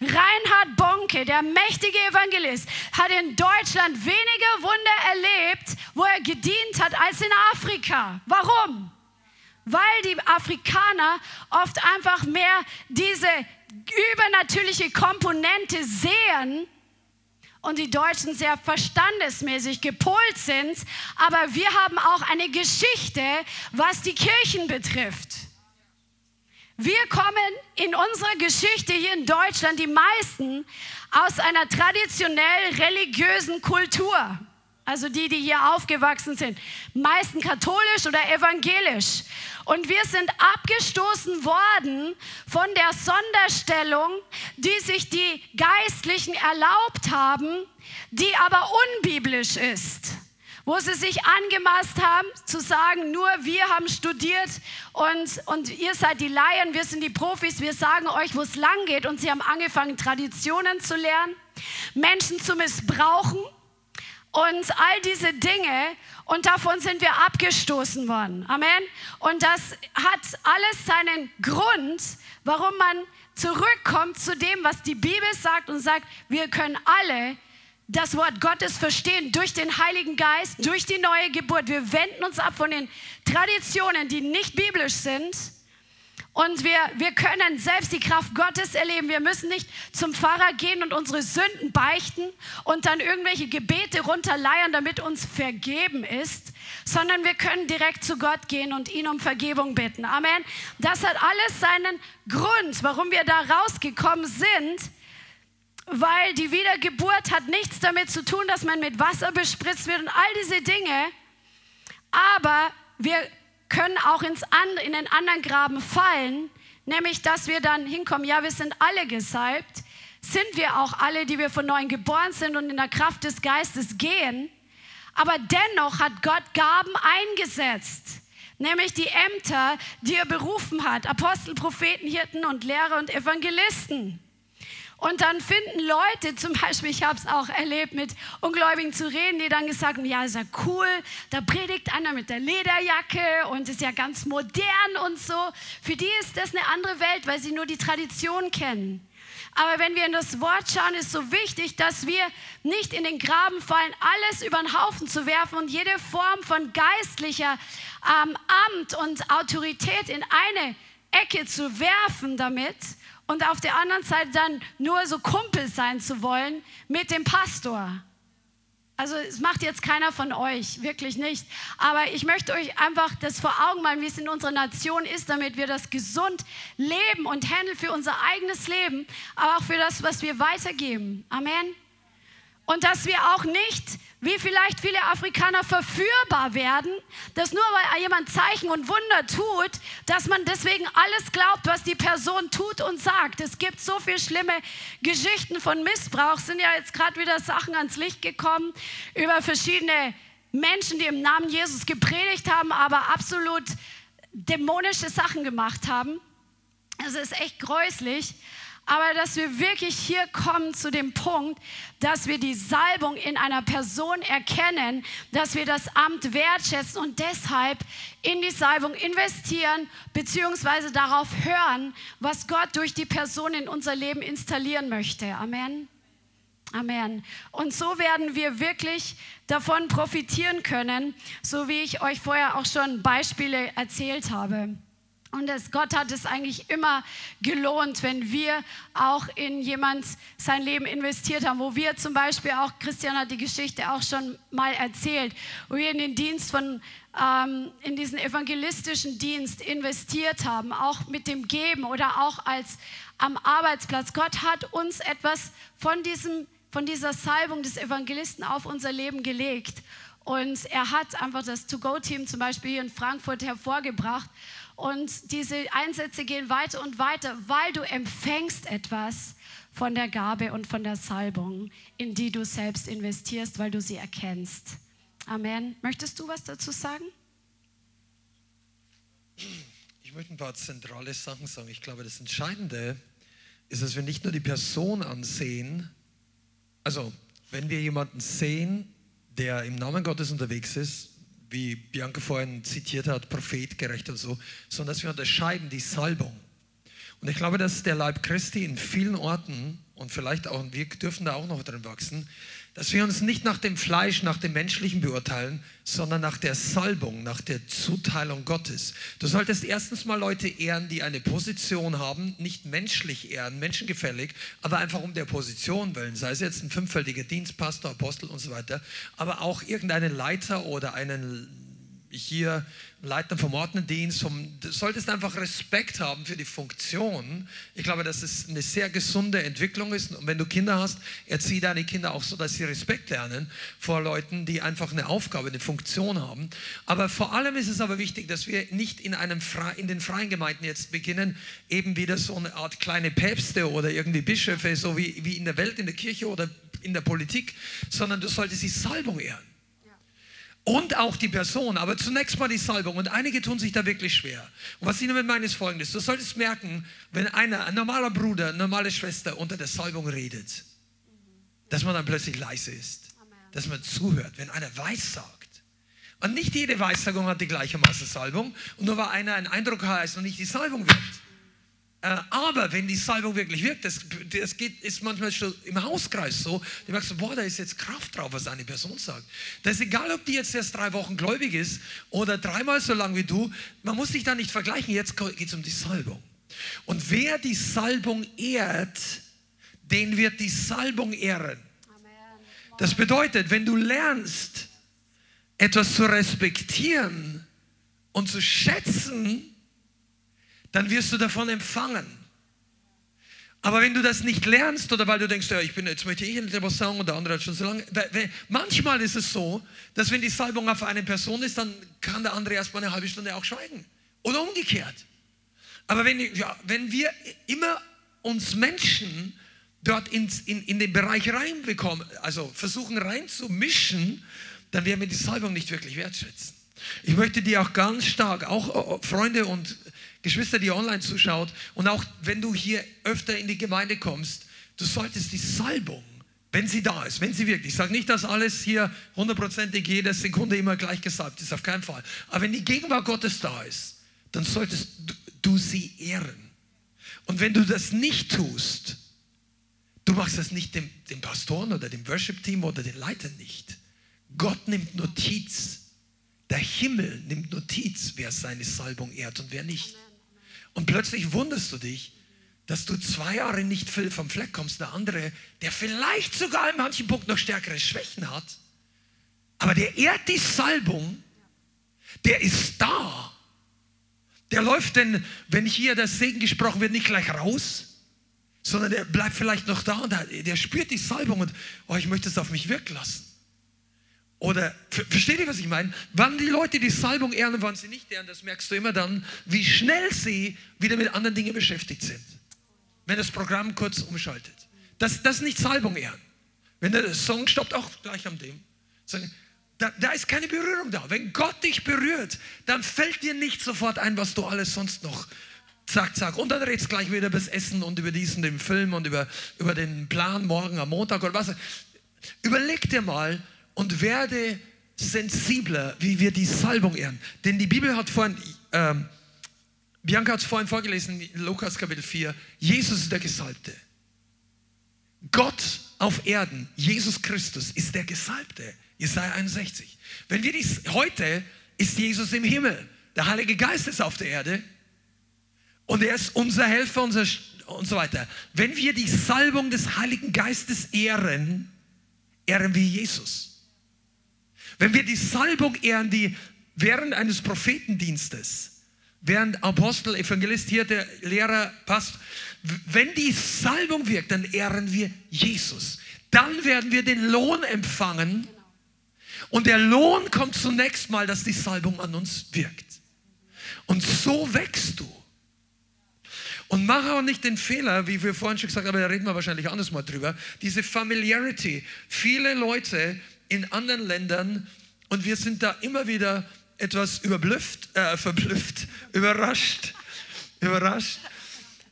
[SPEAKER 1] Reinhard Bonke, der mächtige Evangelist, hat in Deutschland weniger Wunder erlebt, wo er gedient hat, als in Afrika. Warum? Weil die Afrikaner oft einfach mehr diese übernatürliche Komponente sehen und die Deutschen sehr verstandesmäßig gepolt sind, aber wir haben auch eine Geschichte, was die Kirchen betrifft. Wir kommen in unserer Geschichte hier in Deutschland, die meisten, aus einer traditionell religiösen Kultur. Also die, die hier aufgewachsen sind, meisten katholisch oder evangelisch. Und wir sind abgestoßen worden von der Sonderstellung, die sich die Geistlichen erlaubt haben, die aber unbiblisch ist. Wo sie sich angemaßt haben, zu sagen, nur wir haben studiert und, und ihr seid die Laien, wir sind die Profis, wir sagen euch, wo es lang geht. Und sie haben angefangen, Traditionen zu lernen, Menschen zu missbrauchen und all diese Dinge und davon sind wir abgestoßen worden. Amen. Und das hat alles seinen Grund, warum man zurückkommt zu dem, was die Bibel sagt und sagt, wir können alle das Wort Gottes verstehen durch den Heiligen Geist, durch die neue Geburt. Wir wenden uns ab von den Traditionen, die nicht biblisch sind und wir, wir können selbst die Kraft Gottes erleben. Wir müssen nicht zum Pfarrer gehen und unsere Sünden beichten und dann irgendwelche Gebete runterleiern, damit uns vergeben ist, sondern wir können direkt zu Gott gehen und ihn um Vergebung bitten. Amen. Das hat alles seinen Grund, warum wir da rausgekommen sind, weil die Wiedergeburt hat nichts damit zu tun, dass man mit Wasser bespritzt wird und all diese Dinge. Aber wir können auch ins and, in den anderen Graben fallen, nämlich dass wir dann hinkommen, ja, wir sind alle gesalbt, sind wir auch alle, die wir von neuem geboren sind und in der Kraft des Geistes gehen, aber dennoch hat Gott Gaben eingesetzt, nämlich die Ämter, die er berufen hat, Apostel, Propheten, Hirten und Lehrer und Evangelisten. Und dann finden Leute, zum Beispiel, ich habe es auch erlebt, mit Ungläubigen zu reden, die dann gesagt haben, ja, ist ja cool, da predigt einer mit der Lederjacke und ist ja ganz modern und so. Für die ist das eine andere Welt, weil sie nur die Tradition kennen. Aber wenn wir in das Wort schauen, ist so wichtig, dass wir nicht in den Graben fallen, alles über den Haufen zu werfen und jede Form von geistlicher ähm, Amt und Autorität in eine Ecke zu werfen damit, und auf der anderen Seite dann nur so Kumpel sein zu wollen mit dem Pastor. Also es macht jetzt keiner von euch, wirklich nicht. Aber ich möchte euch einfach das vor Augen malen, wie es in unserer Nation ist, damit wir das gesund leben und handeln für unser eigenes Leben, aber auch für das, was wir weitergeben. Amen. Und dass wir auch nicht, wie vielleicht viele Afrikaner, verführbar werden, dass nur weil jemand Zeichen und Wunder tut, dass man deswegen alles glaubt, was die Person tut und sagt. Es gibt so viele schlimme Geschichten von Missbrauch. Sind ja jetzt gerade wieder Sachen ans Licht gekommen über verschiedene Menschen, die im Namen Jesus gepredigt haben, aber absolut dämonische Sachen gemacht haben. Es ist echt gräuslich aber dass wir wirklich hier kommen zu dem Punkt, dass wir die Salbung in einer Person erkennen, dass wir das Amt wertschätzen und deshalb in die Salbung investieren, beziehungsweise darauf hören, was Gott durch die Person in unser Leben installieren möchte. Amen. Amen. Und so werden wir wirklich davon profitieren können, so wie ich euch vorher auch schon Beispiele erzählt habe. Und es, Gott hat es eigentlich immer gelohnt, wenn wir auch in jemand sein Leben investiert haben, wo wir zum Beispiel auch, Christian hat die Geschichte auch schon mal erzählt, wo wir in den Dienst von, ähm, in diesen evangelistischen Dienst investiert haben, auch mit dem Geben oder auch als am Arbeitsplatz. Gott hat uns etwas von diesem, von dieser Salbung des Evangelisten auf unser Leben gelegt. Und er hat einfach das To-Go-Team zum Beispiel hier in Frankfurt hervorgebracht. Und diese Einsätze gehen weiter und weiter, weil du empfängst etwas von der Gabe und von der Salbung, in die du selbst investierst, weil du sie erkennst. Amen. Möchtest du was dazu sagen?
[SPEAKER 2] Ich möchte ein paar zentrale Sachen sagen. Ich glaube, das Entscheidende ist, dass wir nicht nur die Person ansehen, also wenn wir jemanden sehen, der im Namen Gottes unterwegs ist, wie Bianca vorhin zitiert hat, Prophet, gerecht und so, sondern dass wir unterscheiden die Salbung. Und ich glaube, dass der Leib Christi in vielen Orten und vielleicht auch, wir dürfen da auch noch drin wachsen, dass wir uns nicht nach dem Fleisch, nach dem Menschlichen beurteilen, sondern nach der Salbung, nach der Zuteilung Gottes. Du solltest erstens mal Leute ehren, die eine Position haben, nicht menschlich ehren, menschengefällig, aber einfach um der Position willen, sei es jetzt ein fünffältiger Dienstpastor, Apostel und so weiter, aber auch irgendeinen Leiter oder einen hier Leiter vom Ordnendienst, vom, du solltest einfach Respekt haben für die Funktion. Ich glaube, dass es eine sehr gesunde Entwicklung ist. Und wenn du Kinder hast, erziehe deine Kinder auch so, dass sie Respekt lernen vor Leuten, die einfach eine Aufgabe, eine Funktion haben. Aber vor allem ist es aber wichtig, dass wir nicht in, einem in den freien Gemeinden jetzt beginnen, eben wieder so eine Art kleine Päpste oder irgendwie Bischöfe, so wie, wie in der Welt, in der Kirche oder in der Politik, sondern du solltest die Salbung ehren und auch die Person, aber zunächst mal die Salbung. Und einige tun sich da wirklich schwer. Und was ich damit meine, ist folgendes: Du solltest merken, wenn einer, ein normaler Bruder, eine normale Schwester unter der Salbung redet, dass man dann plötzlich leise ist, dass man zuhört, wenn einer Weissagt. Und nicht jede Weissagung hat die gleichermaßen Salbung. Und nur weil einer einen Eindruck hat, heißt noch nicht die Salbung wirkt. Äh, aber wenn die Salbung wirklich wirkt, das, das geht, ist manchmal schon im Hauskreis so, du merkst, boah, da ist jetzt Kraft drauf, was eine Person sagt. Das ist egal, ob die jetzt erst drei Wochen gläubig ist oder dreimal so lang wie du, man muss sich da nicht vergleichen, jetzt geht es um die Salbung. Und wer die Salbung ehrt, den wird die Salbung ehren. Das bedeutet, wenn du lernst, etwas zu respektieren und zu schätzen, dann wirst du davon empfangen. Aber wenn du das nicht lernst oder weil du denkst, ja, ich bin, jetzt möchte ich etwas sagen und der andere hat schon so lange. Manchmal ist es so, dass wenn die Salbung auf eine Person ist, dann kann der andere erst mal eine halbe Stunde auch schweigen. Oder umgekehrt. Aber wenn, ja, wenn wir immer uns Menschen dort ins, in, in den Bereich reinbekommen, also versuchen reinzumischen, dann werden wir die Salbung nicht wirklich wertschätzen. Ich möchte dir auch ganz stark, auch äh, Freunde und Geschwister, die online zuschaut und auch wenn du hier öfter in die Gemeinde kommst, du solltest die Salbung, wenn sie da ist, wenn sie wirkt. Ich sage nicht, dass alles hier hundertprozentig jede Sekunde immer gleich gesalbt ist, auf keinen Fall. Aber wenn die Gegenwart Gottes da ist, dann solltest du sie ehren. Und wenn du das nicht tust, du machst das nicht dem, dem Pastoren oder dem Worship-Team oder den Leitern nicht. Gott nimmt Notiz. Der Himmel nimmt Notiz, wer seine Salbung ehrt und wer nicht. Und plötzlich wunderst du dich, dass du zwei Jahre nicht vom Fleck kommst. Der andere, der vielleicht sogar in manchen Punkten noch stärkere Schwächen hat, aber der ehrt die Salbung, der ist da. Der läuft denn, wenn hier der Segen gesprochen wird, nicht gleich raus, sondern der bleibt vielleicht noch da und der, der spürt die Salbung und, oh, ich möchte es auf mich wirken lassen. Oder versteht ihr, was ich meine? Wann die Leute die Salbung ehren und wann sie nicht ehren, das merkst du immer dann, wie schnell sie wieder mit anderen Dingen beschäftigt sind. Wenn das Programm kurz umschaltet. Das, das ist nicht Salbung ehren. Wenn der Song stoppt, auch gleich am dem. Da, da ist keine Berührung da. Wenn Gott dich berührt, dann fällt dir nicht sofort ein, was du alles sonst noch zack, zack. Und dann redest gleich wieder über das Essen und über diesen, den Film und über, über den Plan morgen am Montag oder was. Überleg dir mal, und werde sensibler, wie wir die Salbung ehren. Denn die Bibel hat vorhin, ähm, Bianca hat es vorhin vorgelesen, Lukas Kapitel 4, Jesus ist der Gesalbte. Gott auf Erden, Jesus Christus, ist der Gesalbte. Jesaja 61. Wenn wir dies, heute ist Jesus im Himmel. Der Heilige Geist ist auf der Erde. Und er ist unser Helfer, unser und so weiter. Wenn wir die Salbung des Heiligen Geistes ehren, ehren wir Jesus. Wenn wir die Salbung ehren, die während eines Prophetendienstes, während Apostel, Evangelist, hier der Lehrer passt, wenn die Salbung wirkt, dann ehren wir Jesus. Dann werden wir den Lohn empfangen. Und der Lohn kommt zunächst mal, dass die Salbung an uns wirkt. Und so wächst du. Und mach auch nicht den Fehler, wie wir vorhin schon gesagt haben, aber da reden wir wahrscheinlich anders mal drüber, diese Familiarity. Viele Leute in anderen Ländern, und wir sind da immer wieder etwas überblüfft, äh, verblüfft, überrascht, überrascht.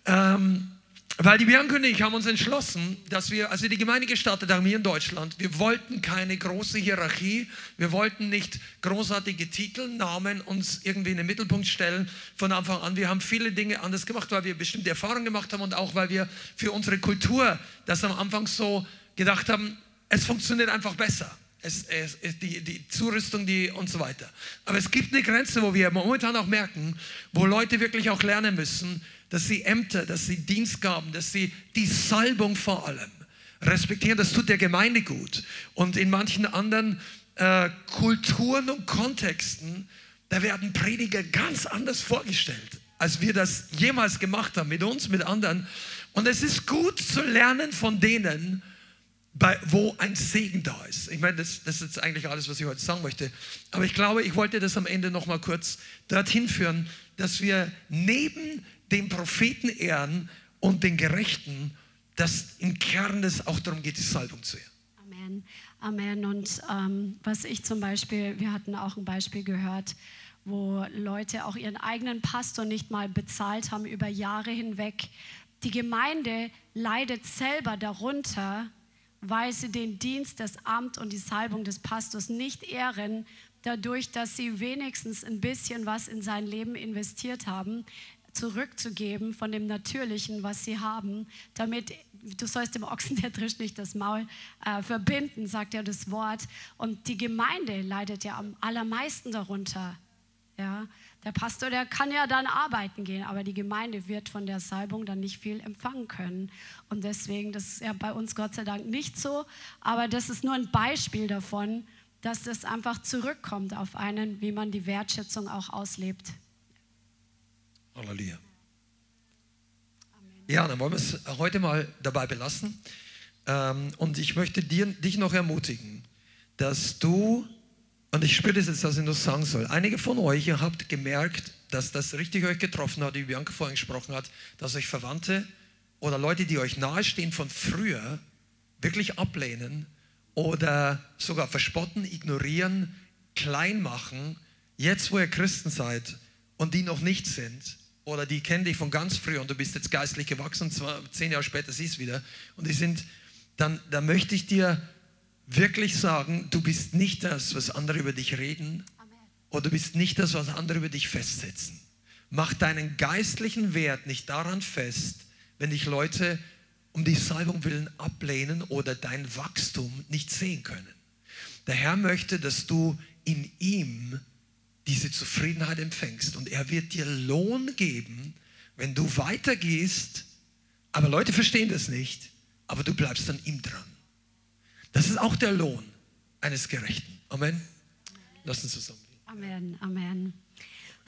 [SPEAKER 2] Ähm, weil die Bianca und ich haben uns entschlossen, dass wir, als wir die Gemeinde gestartet haben hier in Deutschland, wir wollten keine große Hierarchie, wir wollten nicht großartige Titel, Namen uns irgendwie in den Mittelpunkt stellen von Anfang an. Wir haben viele Dinge anders gemacht, weil wir bestimmte Erfahrungen gemacht haben und auch weil wir für unsere Kultur das am Anfang so gedacht haben, es funktioniert einfach besser. Es, es, es, die, die Zurüstung die, und so weiter. Aber es gibt eine Grenze, wo wir momentan auch merken, wo Leute wirklich auch lernen müssen, dass sie Ämter, dass sie Dienstgaben, dass sie die Salbung vor allem respektieren. Das tut der Gemeinde gut. Und in manchen anderen äh, Kulturen und Kontexten, da werden Prediger ganz anders vorgestellt, als wir das jemals gemacht haben mit uns, mit anderen. Und es ist gut zu lernen von denen, bei, wo ein Segen da ist. Ich meine, das, das, ist eigentlich alles, was ich heute sagen möchte. Aber ich glaube, ich wollte das am Ende noch mal kurz dorthin führen, dass wir neben den Propheten ehren und den Gerechten, dass im Kern es auch darum geht, die Salbung zu ehren.
[SPEAKER 1] Amen. Amen. Und ähm, was ich zum Beispiel, wir hatten auch ein Beispiel gehört, wo Leute auch ihren eigenen Pastor nicht mal bezahlt haben über Jahre hinweg. Die Gemeinde leidet selber darunter, weil sie den Dienst, das Amt und die Salbung des Pastors nicht ehren, dadurch, dass sie wenigstens ein bisschen was in sein Leben investiert haben, zurückzugeben von dem Natürlichen, was sie haben, damit du sollst dem Ochsen, der drischt, nicht das Maul äh, verbinden, sagt ja das Wort. Und die Gemeinde leidet ja am allermeisten darunter. Ja, der Pastor, der kann ja dann arbeiten gehen, aber die Gemeinde wird von der Salbung dann nicht viel empfangen können. Und deswegen, das ist ja bei uns Gott sei Dank nicht so, aber das ist nur ein Beispiel davon, dass das einfach zurückkommt auf einen, wie man die Wertschätzung auch auslebt.
[SPEAKER 2] Halleluja. Ja, dann wollen wir es heute mal dabei belassen. Ähm, und ich möchte dir, dich noch ermutigen, dass du, und ich spüre das jetzt, dass ich nur sagen soll, einige von euch, ihr habt gemerkt, dass das richtig euch getroffen hat, wie Bianca vorhin gesprochen hat, dass euch Verwandte oder Leute, die euch nahestehen von früher, wirklich ablehnen oder sogar verspotten, ignorieren, klein machen, jetzt wo ihr Christen seid und die noch nicht sind oder die kennen dich von ganz früh und du bist jetzt geistlich gewachsen, zwar zehn Jahre später siehst du wieder und die sind, dann, dann möchte ich dir wirklich sagen, du bist nicht das, was andere über dich reden Amen. oder du bist nicht das, was andere über dich festsetzen. Mach deinen geistlichen Wert nicht daran fest, wenn dich Leute um die Salbung willen ablehnen oder dein Wachstum nicht sehen können. Der Herr möchte, dass du in ihm diese Zufriedenheit empfängst. Und er wird dir Lohn geben, wenn du weitergehst. Aber Leute verstehen das nicht, aber du bleibst an ihm dran. Das ist auch der Lohn eines Gerechten. Amen. Lass uns zusammen.
[SPEAKER 1] Amen, Amen.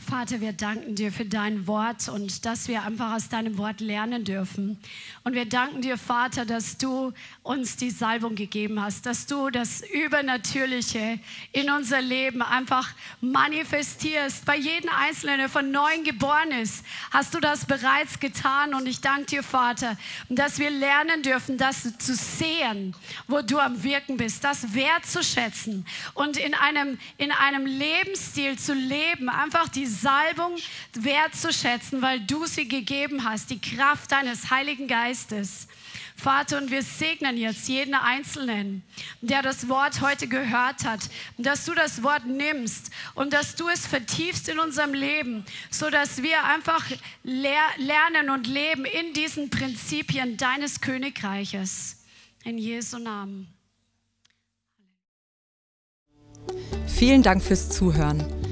[SPEAKER 1] Vater, wir danken dir für dein Wort und dass wir einfach aus deinem Wort lernen dürfen. Und wir danken dir, Vater, dass du uns die Salbung gegeben hast, dass du das Übernatürliche in unser Leben einfach manifestierst. Bei jedem Einzelnen, der von neuem geboren ist, hast du das bereits getan. Und ich danke dir, Vater, dass wir lernen dürfen, das zu sehen, wo du am Wirken bist, das wertzuschätzen und in einem, in einem Lebensstil zu leben, einfach die Salbung wertzuschätzen, weil du sie gegeben hast, die Kraft deines Heiligen Geistes. Vater, und wir segnen jetzt jeden Einzelnen, der das Wort heute gehört hat, dass du das Wort nimmst und dass du es vertiefst in unserem Leben, so dass wir einfach lernen und leben in diesen Prinzipien deines Königreiches. In Jesu Namen.
[SPEAKER 3] Vielen Dank fürs Zuhören.